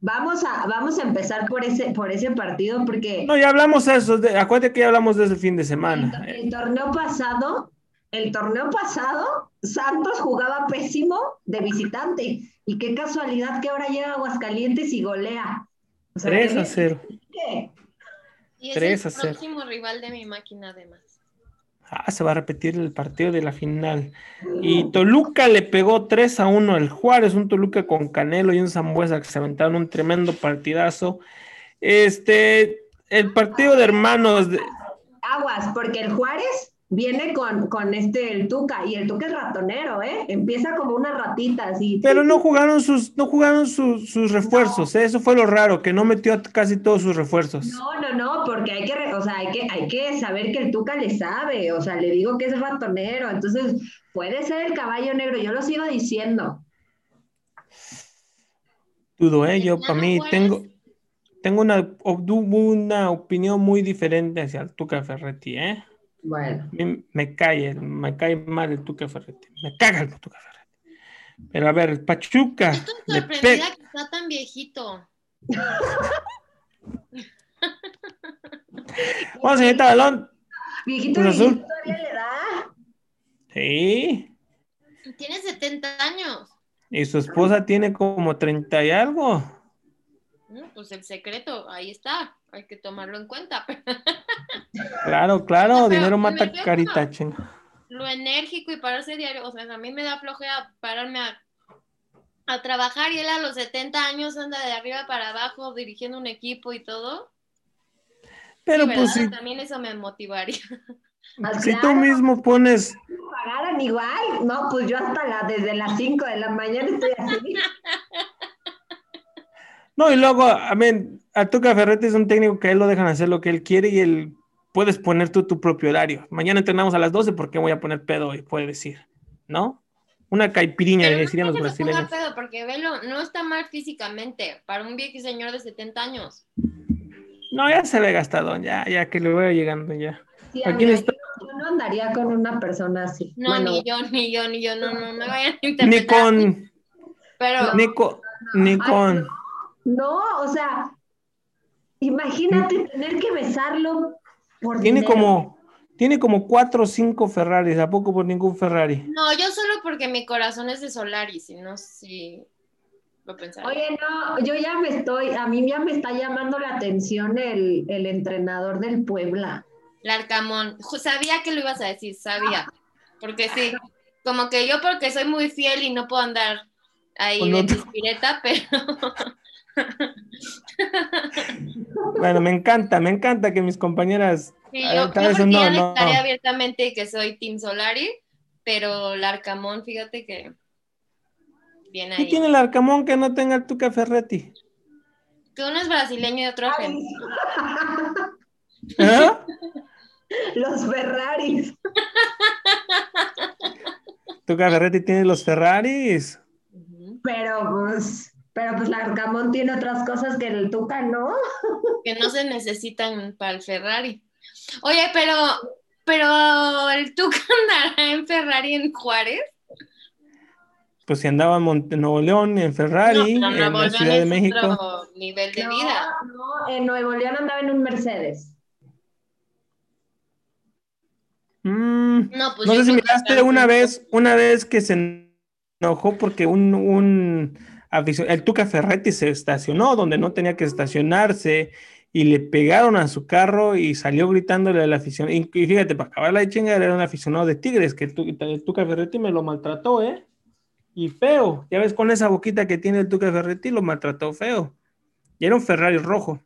vamos a, vamos a empezar por ese, por ese partido porque No, ya hablamos de eso. de- acuérdate que ya hablamos de ese fin de semana. el, el torneo pasado, el torneo pasado, Santos jugaba pésimo de visitante. Y qué casualidad que ahora llega a Aguascalientes y golea. O sea, 3 qué a 0. bien. Y es 3 a el 0. próximo rival de mi máquina, además. Ah, se va a repetir el partido de la final. Y Toluca le pegó 3 a 1 al Juárez, un Toluca con Canelo y un Zambuesa que se aventaron un tremendo partidazo. Este, el partido de hermanos, de- Aguas, porque el Juárez viene con, con este, el Tuca, y el Tuca es ratonero, ¿eh? Empieza como una ratita, así. pero no jugaron sus, no jugaron sus, sus refuerzos, ¿eh? eso fue lo raro, que no metió casi todos sus refuerzos. No, no, no, porque hay que, o sea, hay que, hay que saber que el Tuca le sabe, o sea, le digo que es ratonero, entonces puede ser el caballo negro, yo lo sigo diciendo. Dudo, ¿eh? Yo para mí tengo, tengo una, una opinión muy diferente hacia el Tuca Ferretti, ¿eh? Bueno. Mí me cae, me cae mal el Tuca Ferretti. Me caga el Tuca Ferretti. Pero a ver, el Pachuca. Estoy sorprendida pe- que está tan viejito. Vamos, señorita Balón. Viejito, viejito, todavía le da. Sí. Tiene 70 años. Y su esposa tiene como 30 y algo. Mm, Pues el secreto, ahí está. Hay que tomarlo en cuenta. Claro, claro, dinero mata carita, chinga. Lo enérgico y pararse diario. O sea, a mí me da flojera pararme a, a trabajar y él a los 70 años anda de arriba para abajo dirigiendo un equipo y todo. Pero Sí, pues si, También eso me motivaría. Ah, si tú mismo pones, pagaran igual. No, pues yo hasta la, desde las 5 de la mañana estoy así. no, y luego, a ver, a Tuca Ferretti es un técnico que a él lo dejan hacer lo que él quiere y él puedes poner tú tu propio horario. Mañana entrenamos a las 12 porque voy a poner pedo hoy, puede decir, ¿no? Una caipiriña, Pero le no decían los brasileños. pedo, porque velo, no está mal físicamente para un viejo señor de 70 años. No, ya se ve gastado, ya, ya que le voy llegando ya. Sí, ¿A quién está? yo, no andaría con una persona así. No, Bueno, ni yo, ni yo, ni yo, no, no me vayan a Ni interpretar. con, Pero ni con, ni con. No, o sea, imagínate tener que besarlo por Tiene dinero. como, tiene como cuatro o cinco Ferraris, ¿a poco por ningún Ferrari? no, yo solo porque mi corazón es de Solaris, y no si lo pensaría. Oye, no, yo ya me estoy, a mí ya me está llamando la atención el, el entrenador del Puebla. Larcamón, sabía que lo ibas a decir, sabía. Porque sí, como que yo porque soy muy fiel y no puedo andar ahí de pispireta, pero Bueno, me encanta, me encanta que mis compañeras. sí, Ah, yo, tal yo vez no, ya no. declaré abiertamente que soy Team Solari, pero Larcamón, fíjate que bien ¿Qué ahí. tiene el Arcamón que no tenga el Tuca Ferretti? Que uno es brasileño y otro argentino. ¿Eh? Los Ferraris. Tuca Ferretti tiene los Ferraris. Pero pues, pero pues Larcamón tiene otras cosas que el Tuca, ¿no? que no se necesitan para el Ferrari. Oye, pero, pero el Tuca andará en Ferrari en Juárez. Pues si andaba en Nuevo León, en Ferrari, No, en Nuevo la León Ciudad de México. otro nivel de no, vida. no, en Nuevo León andaba en un Mercedes. Mm, No, pues no sé si miraste una vez, una vez que se enojó porque un, un el Tuca Ferretti se estacionó donde no tenía que estacionarse y le pegaron a su carro y salió gritándole a la afición. Y, fíjate, para acabar la chinga era un aficionado de Tigres, que el, el Tuca Ferretti me lo maltrató, ¿eh? Y feo. Ya ves, con esa boquita que tiene el Tuca Ferretti, lo maltrató feo. Y era un Ferrari rojo.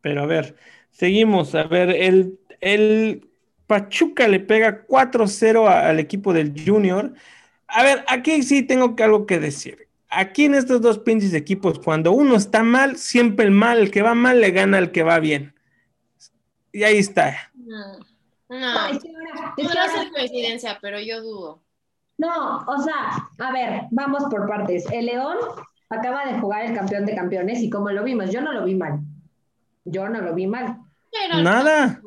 Pero a ver, seguimos. A ver, el, el Pachuca le pega 4-0 a- al equipo del Junior. A ver, aquí sí tengo que algo que decir. Aquí en estos dos pinches equipos, cuando uno está mal, siempre el mal, el que va mal le gana al que va bien. Y ahí está. No, no. es que ahora- es que Podrá ahora- ser coincidencia, pero yo dudo. No, o sea, a ver, vamos por partes. El León acaba de jugar el campeón de campeones y como lo vimos, yo no lo vi mal. Yo no lo vi mal. Pero Nada.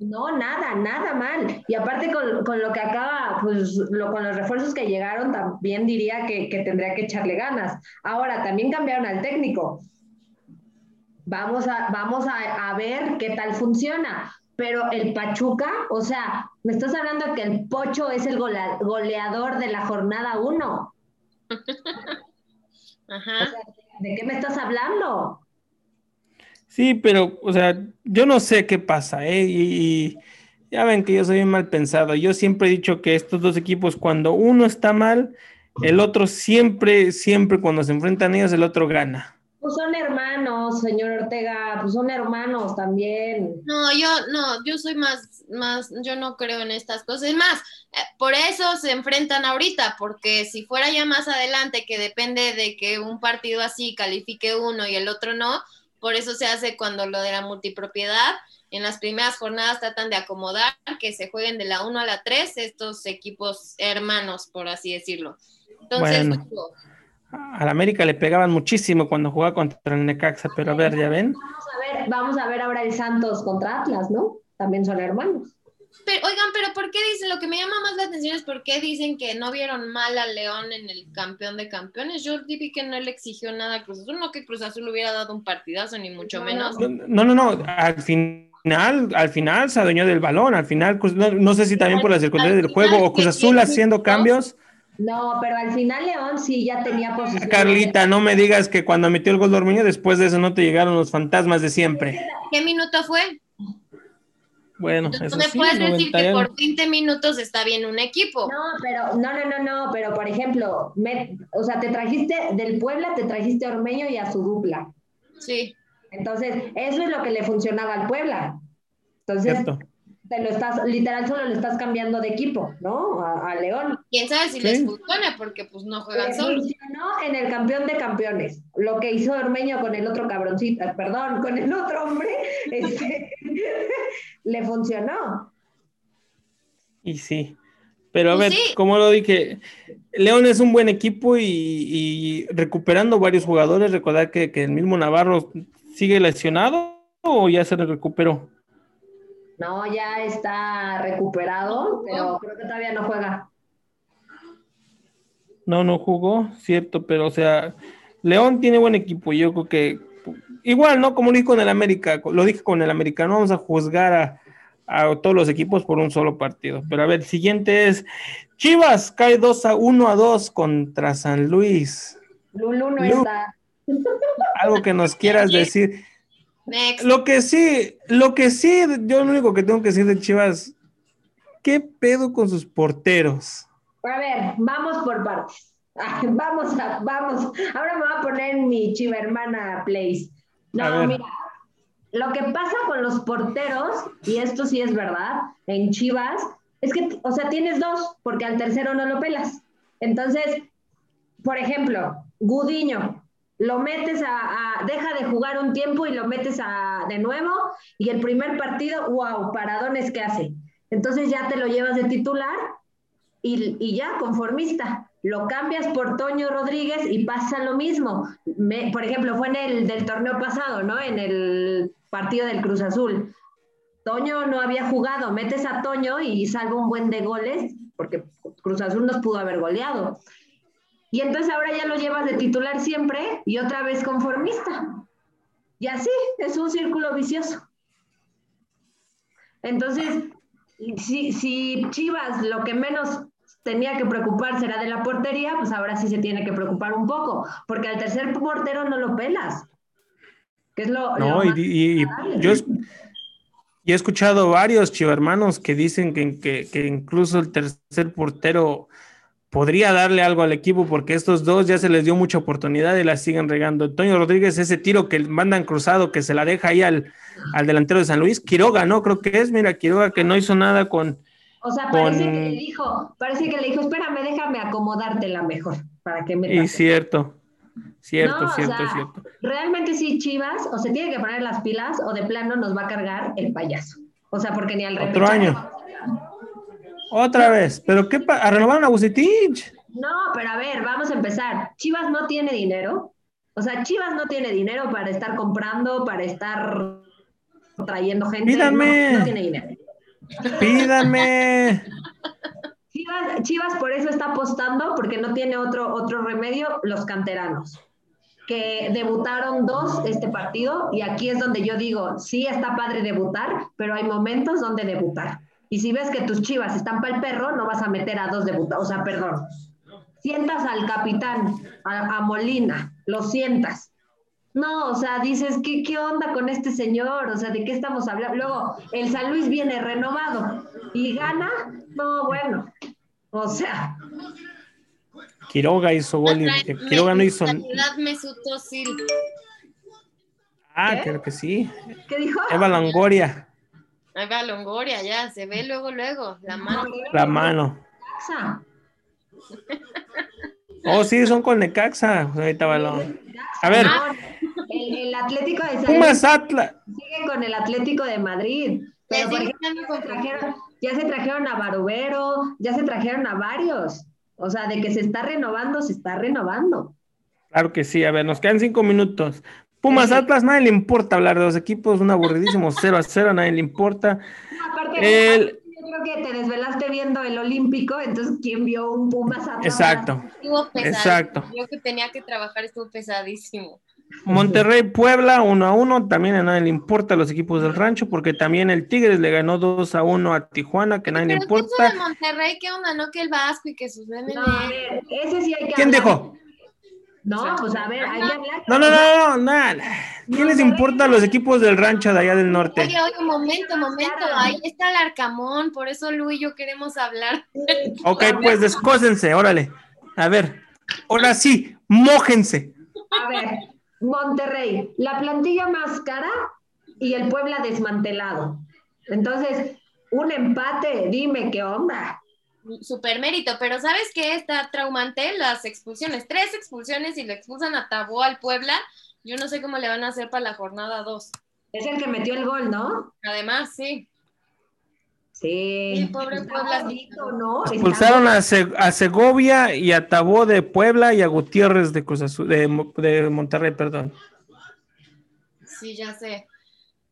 No, nada, nada mal. Y aparte con, con lo que acaba, pues lo, con los refuerzos que llegaron, también diría que, que tendría que echarle ganas. Ahora, también cambiaron al técnico. Vamos a, vamos a, a ver qué tal funciona. Pero el Pachuca, o sea, me estás hablando de que el Pocho es el golea- goleador de la jornada 1. Ajá. ¿De qué me estás hablando? Sí, pero, o sea, yo no sé qué pasa, ¿eh? Y, y ya ven que yo soy mal pensado. Yo siempre he dicho que estos dos equipos, cuando uno está mal, el otro siempre, siempre cuando se enfrentan ellos, el otro gana. Pues son hermanos, señor Ortega, pues son hermanos también. No, yo no, yo soy más, más, yo no creo en estas cosas. Es más, eh, por eso se enfrentan ahorita, porque si fuera ya más adelante, que depende de que un partido así califique uno y el otro no, por eso se hace cuando lo de la multipropiedad, en las primeras jornadas tratan de acomodar que se jueguen de la 1 a la 3 estos equipos hermanos, por así decirlo. Entonces, Bueno. Al América le pegaban muchísimo cuando jugaba contra el Necaxa, pero a ver, ya ven. Vamos a ver, vamos a ver ahora el Santos contra Atlas, ¿no? También son hermanos. Pero, oigan, pero ¿por qué dicen? Lo que me llama más la atención es por qué dicen que no vieron mal al León en el campeón de campeones. Yo vi que no le exigió nada a Cruz Azul, no que Cruz Azul hubiera dado un partidazo, ni mucho No, menos. No, no, no, al final, al final se adueñó del balón, al final, no, no sé si también por las circunstancias del juego o Cruz Azul haciendo cambios. No, pero al final León sí ya tenía posición. Carlita, no me digas que cuando metió el gol de Ormeño, después de eso no te llegaron los fantasmas de siempre. ¿Qué minuto fue? Bueno, Entonces, eso no me sí, puedes decir 90 y que por 20 minutos está bien un equipo. No, pero no, no, no, no, pero por ejemplo, me- o sea, te trajiste del Puebla, te trajiste a Ormeño y a su dupla. Sí. Entonces, eso es lo que le funcionaba al Puebla. Entonces, Cierto. Te lo estás, literal, solo le estás cambiando de equipo, ¿no? A, a León. Quién sabe si Sí. les funciona, porque pues no juegan Le solos. funcionó en el campeón de campeones. Lo que hizo Ormeño con el otro cabroncito, eh, perdón, con el otro hombre, este, le funcionó. Y sí. Pero a ver, sí. como lo dije, León es un buen equipo y, y recuperando varios jugadores, recordar que, que el mismo Navarro sigue lesionado o ya se recuperó. No, ya está recuperado, pero creo que todavía no juega. No, no jugó, cierto, pero o sea, León tiene buen equipo. Yo creo que igual, ¿no? Como lo dije con el América, lo dije con el americano, vamos a juzgar a, a todos los equipos por un solo partido. Pero a ver, el siguiente es Chivas, cae 2 a 1 a 2 contra San Luis. Lulu no Lu- está. Algo que nos quieras decir. Next. Lo que sí, lo que sí, yo lo único que tengo que decir de Chivas, ¿qué pedo con sus porteros? A ver, vamos por partes. Vamos a, vamos. Ahora me voy a poner mi chiva hermana place. No, mira, lo que pasa con los porteros, y esto sí es verdad, en Chivas, es que, o sea, tienes dos, porque al tercero no lo pelas. Entonces, por ejemplo, Gudiño, lo metes a, deja de jugar un tiempo y lo metes a, de nuevo, y el primer partido, wow, paradones que hace. Entonces ya te lo llevas de titular y, y ya, conformista. Lo cambias por Toño Rodríguez y pasa lo mismo. Por ejemplo, fue en el del torneo pasado, ¿no? En el partido del Cruz Azul. Toño no había jugado, metes a Toño y salva un buen de goles, porque Cruz Azul nos pudo haber goleado. Y entonces ahora ya lo llevas de titular siempre y otra vez conformista. Y así, es un círculo vicioso. Entonces, si, si Chivas lo que menos tenía que preocuparse era de la portería, pues ahora sí se tiene que preocupar un poco, porque al tercer portero no lo pelas. Que es lo, No, lo y, yo, es- he escuchado varios chivermanos que dicen que, que- que incluso el tercer portero podría darle algo al equipo porque estos dos ya se les dio mucha oportunidad y la siguen regando. Antonio Rodríguez, ese tiro que mandan cruzado, que se la deja ahí al, al delantero de San Luis, Quiroga, ¿no? Creo que es, mira, Quiroga que no hizo nada con... O sea, parece con- que le dijo, parece que le dijo, espérame, déjame acomodártela mejor para que me Y pase". cierto, cierto, No, o cierto, sea, cierto. Realmente sí, Chivas, o se tiene que poner las pilas, o de plano nos va a cargar el payaso. O sea, porque ni al Otro repechaje año. Otra vez. ¿Pero qué? pa- ¿A renovaron a Bucetich? No, pero a ver, vamos a empezar. Chivas no tiene dinero. O sea, Chivas no tiene dinero para estar comprando, para estar trayendo gente. Pídanme. No, no tiene dinero. Pídanme. Chivas, Chivas por eso está apostando, porque no tiene otro, otro remedio, los canteranos, que debutaron dos este partido, y aquí es donde yo digo, sí está padre debutar, pero hay momentos donde debutar. Y si ves que tus Chivas están para el perro, no vas a meter a dos debutados, o sea, perdón. Sientas al capitán, a, a Molina, lo sientas. No, o sea, dices, ¿qué, ¿qué onda con este señor? O sea, ¿de qué estamos hablando? Luego, el San Luis viene renovado y gana. No, bueno, o sea, Quiroga hizo gol y Trae- Quiroga no hizo. Ah, ¿Qué? creo que sí. ¿qué dijo? Eva Longoria, Ahí va Longoria, ya, se ve luego, luego, la mano. la mano. Oh, sí, son con Necaxa. Ahorita balón. A ver, El, el Atlético de San Pumas Atlas. sigue con el Atlético de Madrid. Pero, por ejemplo, trajeron, ya se trajeron a Barovero, ya se trajeron a varios. O sea, de que se está renovando, se está renovando. Claro que sí. A ver, nos quedan cinco minutos. Pumas Atlas, nadie le importa hablar de los equipos. Un aburridísimo 0 a 0, nadie le importa. Aparte, El- yo creo que te desvelaste viendo el Olímpico, entonces, ¿quién vio un Pumas Atlas? Exacto. Estuvo pesado. Exacto. Yo que tenía que trabajar estuvo pesadísimo. Monterrey, Puebla, 1 a 1. También a nadie le importa los equipos del rancho, porque también el Tigres le ganó 2 a 1 a Tijuana, que nadie le Pero ¿qué importa. de Monterrey? ¿Qué onda? No que el Vasco y que sus BNB. No, a ver, ese sí hay que ¿Quién hablar. dijo? No, pues a ver, hay que hablar. No, no, no, no, nada. ¿Quién les importa los equipos del rancho de allá del norte? Oye, oye, un momento, momento. Ahí está el Arcamón, por eso Lu y yo queremos hablar. Ok, pues descósense, órale. A ver, ahora sí, mójense. A ver, Monterrey, la plantilla más cara y el Puebla desmantelado. Entonces, un empate, dime qué onda. Super mérito, pero ¿sabes qué? Está traumante las expulsiones. Tres expulsiones y le expulsan a Tabó al Puebla. Yo no sé cómo le van a hacer para la jornada 2. Es el que metió el gol, ¿no? Además, sí. Sí. Sí, pobre Puebla. bonito, ¿no? Expulsaron a, Se- a Segovia y a Tabó de Puebla y a Gutiérrez de Cruz Azul- de, Mo- de Monterrey, perdón. Sí, ya sé.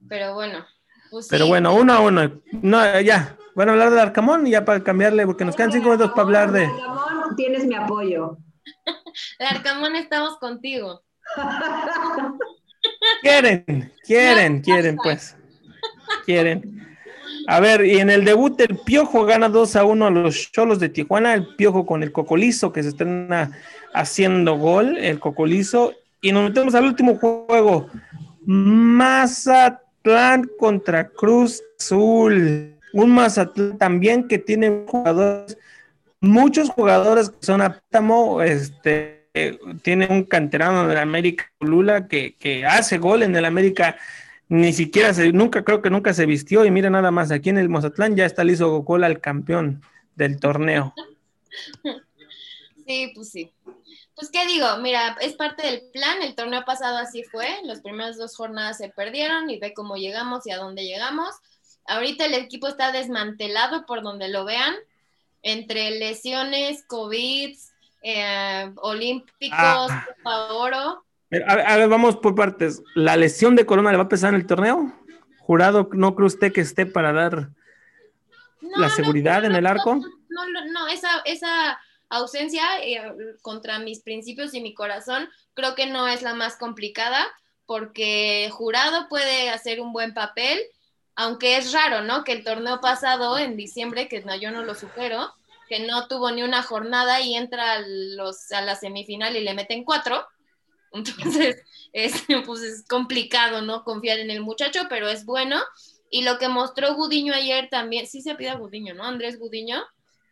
Pero bueno. Pues Pero sí. bueno, uno a uno. No, ya. Van a hablar del Arcamón y ya para cambiarle, porque nos quedan cinco minutos para hablar de. Ramón, tienes mi apoyo. El Arcamón estamos contigo. Quieren, quieren, quieren, pues. Quieren. A ver, y en el debut el Piojo gana 2 a 1 a los Cholos de Tijuana, el Piojo con el Cocolizo que se estrena haciendo gol, el Cocolizo, y nos metemos al último juego. Mazatlán contra Cruz Azul. Un Mazatlán también que tiene jugadores, muchos jugadores que son aptamo, este, tiene un canterano del América Lula que, que hace gol en el América ni siquiera se, nunca creo que nunca se vistió y mira nada más aquí en el Mazatlán ya está listo gol al campeón del torneo. Sí, pues sí. Pues qué digo, mira, es parte del plan, el torneo pasado así fue, las primeras dos jornadas se perdieron y ve cómo llegamos y a dónde llegamos. Ahorita el equipo está desmantelado por donde lo vean, entre lesiones, COVID, eh, olímpicos, Ah. Oro. A ver, a ver, vamos por partes. ¿La lesión de Corona le va a pesar en el torneo? ¿Jurado no cree usted que esté para dar No, la seguridad no, en el arco? No, no, no, esa, esa ausencia eh, contra mis principios y mi corazón creo que no es la más complicada porque Jurado puede hacer un buen papel, aunque es raro, ¿no? Que el torneo pasado en diciembre, que no, yo no lo supero, que no tuvo ni una jornada y entra a, los, a la semifinal y le meten cuatro. Entonces, es, pues es complicado, ¿no? Confiar en el muchacho, pero es bueno. Y lo que mostró Gudiño ayer también, sí se pide Gudiño, ¿no? Andrés Gudiño,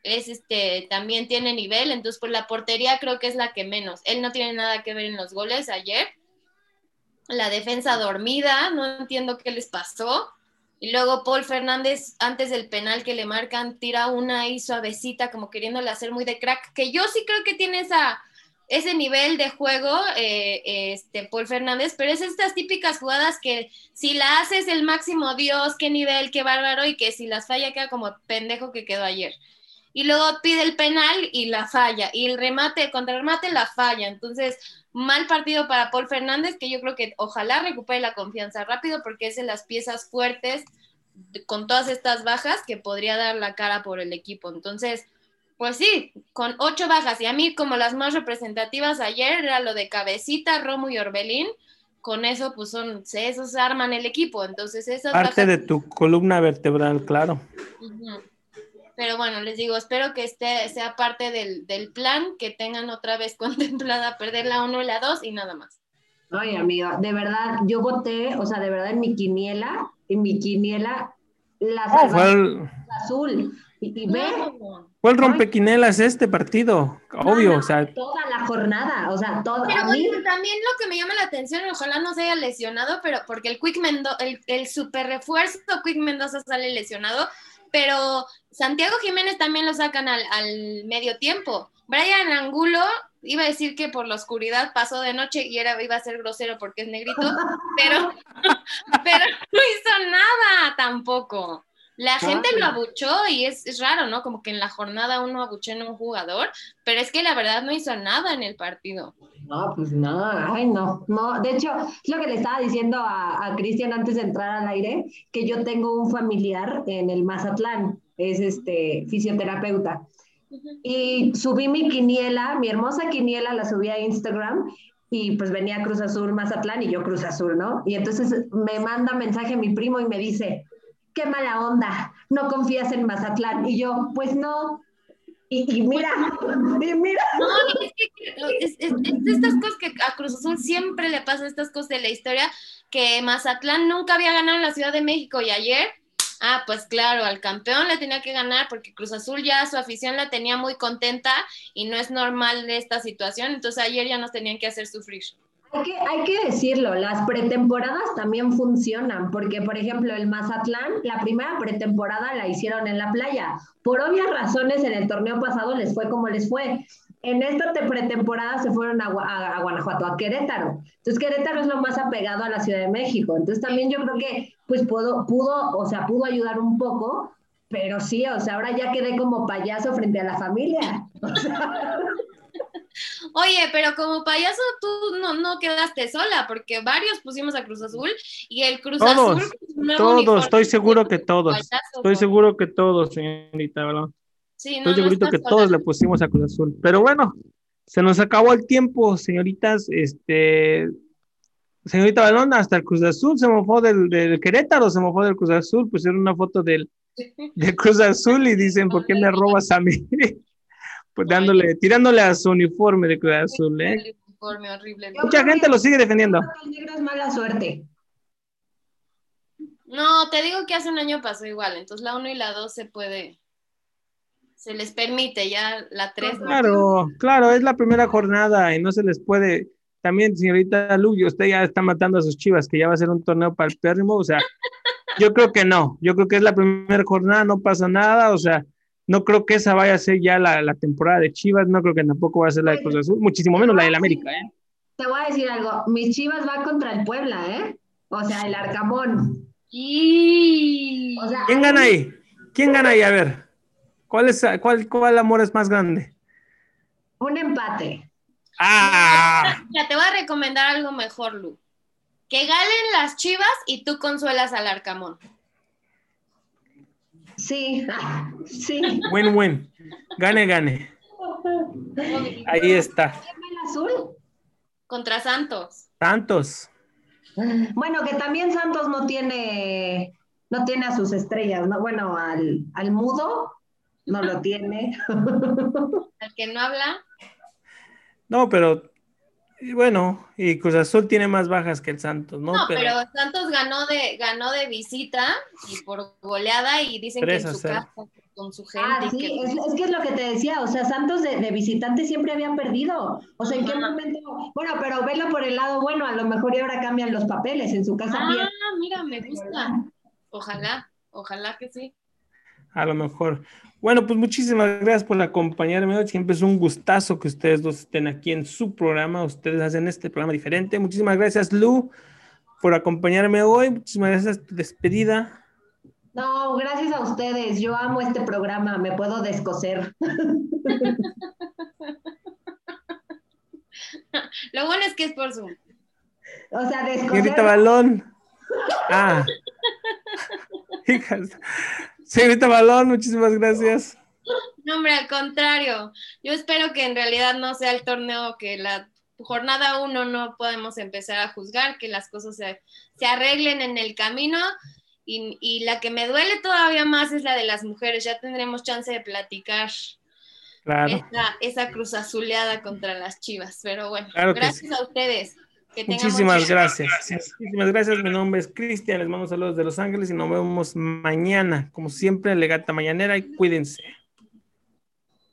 es este, también tiene nivel, entonces pues la portería creo que es la que menos. Él no tiene nada que ver en los goles ayer. La defensa dormida, no entiendo qué les pasó. Y luego Paul Fernández, antes del penal que le marcan, tira una ahí suavecita, como queriéndole hacer muy de crack, que yo sí creo que tiene esa, ese nivel de juego, eh, este, Paul Fernández, pero es estas típicas jugadas que si la haces el máximo Dios, qué nivel, qué bárbaro, y que si las falla queda como pendejo que quedó ayer. Y luego pide el penal y la falla, y el remate, contra el remate la falla. Entonces, mal partido para Paul Fernández, que yo creo que ojalá recupere la confianza rápido porque es de las piezas fuertes con todas estas bajas que podría dar la cara por el equipo. Entonces, pues sí, con ocho bajas y a mí como las más representativas ayer era lo de Cabecita, Romo y Orbelín. Con eso, pues son, esos arman el equipo. Entonces, esas Parte bajas- de tu columna vertebral, claro. Ujú. Pero bueno, les digo, espero que este sea parte del, del plan, que tengan otra vez contemplada perder la 1 y la 2 y nada más. Ay, amigo, de verdad, yo voté, o sea, de verdad en mi quiniela, en mi quiniela, la Oh, salvación el, azul. Y, y ve, No. el rompequinelas este partido, obvio, o sea, toda la jornada, o sea, toda, Pero a mí, bueno, también lo que me llama la atención, ojalá no se haya lesionado, pero porque el Quick Mendoza, el, el super refuerzo Quick Mendoza sale lesionado, pero Santiago Jiménez también lo sacan al, al medio tiempo. Brian Angulo iba a decir que por la oscuridad pasó de noche y era, iba a ser grosero porque es negrito, pero, pero no hizo nada tampoco. La gente lo abuchó y es, es raro, ¿no? Como que en la jornada uno abuchó en un jugador, pero es que la verdad no hizo nada en el partido. No, pues no, ay, no, no, de hecho, es lo que le estaba diciendo a, a Cristian antes de entrar al aire, que yo tengo un familiar en el Mazatlán, es este fisioterapeuta. Y subí mi quiniela, mi hermosa quiniela la subí a Instagram y pues venía Cruz Azul, Mazatlán y yo Cruz Azul, ¿no? Y entonces me manda mensaje mi primo y me dice, qué mala onda, no confías en Mazatlán. Y yo, pues no. Y, y mira, y mira. No, es que es, es- es de estas cosas que a Cruz Azul siempre le pasan estas cosas de la historia, que Mazatlán nunca había ganado en la Ciudad de México y ayer, ah, pues claro, al campeón le tenía que ganar porque Cruz Azul ya su afición la tenía muy contenta y no es normal de esta situación, entonces ayer ya nos tenían que hacer sufrir. Hay que, hay que decirlo, las pretemporadas también funcionan, porque por ejemplo el Mazatlán, la primera pretemporada la hicieron en la playa. Por obvias razones en el torneo pasado les fue como les fue. En esta te- pretemporada se fueron a, a- a Guanajuato, a Querétaro. Entonces Querétaro es lo más apegado a la Ciudad de México. Entonces también yo creo que pues pudo, pudo, o sea, pudo ayudar un poco, pero sí, o sea, ahora ya quedé como payaso frente a la familia. O sea, Oye, pero como payaso tú no, no quedaste sola porque varios pusimos a Cruz Azul y el Cruz Todos, Azul... todos, estoy seguro que todos, payaso, estoy ¿no? seguro que todos, señorita, ¿verdad? Sí, no, Estoy no segurito estás que sola. todos le pusimos a Cruz Azul. Pero bueno, se nos acabó el tiempo, señoritas. Este, señorita Balón, hasta el Cruz Azul se mofó del, del Querétaro, se mofó del Cruz Azul, pusieron una foto del, del Cruz Azul y dicen, ¿por qué me robas a mí? Pues dándole, tirándole a su uniforme de Cruz Azul, ¿eh? El uniforme horrible. Mucha gente que- lo sigue defendiendo. el negro es mala suerte. No, te digo que hace un año pasó igual, entonces la 1 y la 2 se puede, se les permite, ya la 3 no. Claro, claro, es la primera jornada y no se les puede. También, señorita Luyo, usted ya está matando a sus chivas, que ya va a ser un torneo para el pérrimo, o sea, yo creo que no, yo creo que es la primera jornada, no pasa nada, o sea, no creo que esa vaya a ser ya la, la temporada de Chivas, no creo que tampoco va a ser la de Cruz Azul, muchísimo menos la del América, ¿eh? Te voy a decir algo, mis chivas va contra el Puebla, ¿eh? O sea, el Arcamón. Y... O sea, ¿Quién gana ahí? ¿Quién gana ahí? A ver, ¿cuál, es, cuál, cuál amor es más grande? un empate. ¡Ah! Ya te voy a recomendar algo mejor, Lu. Que galen las chivas y tú consuelas al Arcamón. Sí, sí. Win-win, gane, gane. Ahí está. ¿El azul? Contra Santos. Santos. Bueno, que también Santos no tiene, no tiene a sus estrellas, ¿no? Bueno, al, al mudo no lo tiene. Al que no habla. No, pero y bueno, y Cruz Azul tiene más bajas que el Santos, ¿no? No, pero Santos ganó de, ganó de visita y por goleada y dicen que 3 en su 0. casa con su gente. Ah, sí, que- es, es que es lo que te decía, o sea, Santos de, de visitante siempre había perdido. O sea, ¿en qué momento? Bueno, pero velo por el lado bueno, a lo mejor y ahora cambian los papeles, en su casa Ah, mira, me gusta. Ojalá, ojalá que sí. A lo mejor. Bueno, pues muchísimas gracias por acompañarme hoy. Siempre es un gustazo que ustedes dos estén aquí en su programa. Ustedes hacen este programa diferente. Muchísimas gracias, Lu, por acompañarme hoy. Muchísimas gracias. Tu despedida. No, gracias a ustedes. Yo amo este programa. Me puedo descoser. Lo bueno es que es por Zoom. O sea, descoser. Señorita Balón. Ah. Hijas. Señorita Balón, muchísimas gracias. No, hombre, al contrario. Yo espero que en realidad no sea el torneo que la jornada uno no podemos empezar a juzgar, que las cosas se, se arreglen en el camino. Y, y la que me duele todavía más es la de las mujeres. Ya tendremos chance de platicar Claro. esa, esa cruz azuleada contra las chivas. Pero bueno, Claro gracias a ustedes. Que Muchísimas día. gracias. Muchísimas gracias. Mi nombre es Cristian. Les mando saludos de Los Ángeles y nos vemos mañana. Como siempre, Legata Mañanera y cuídense.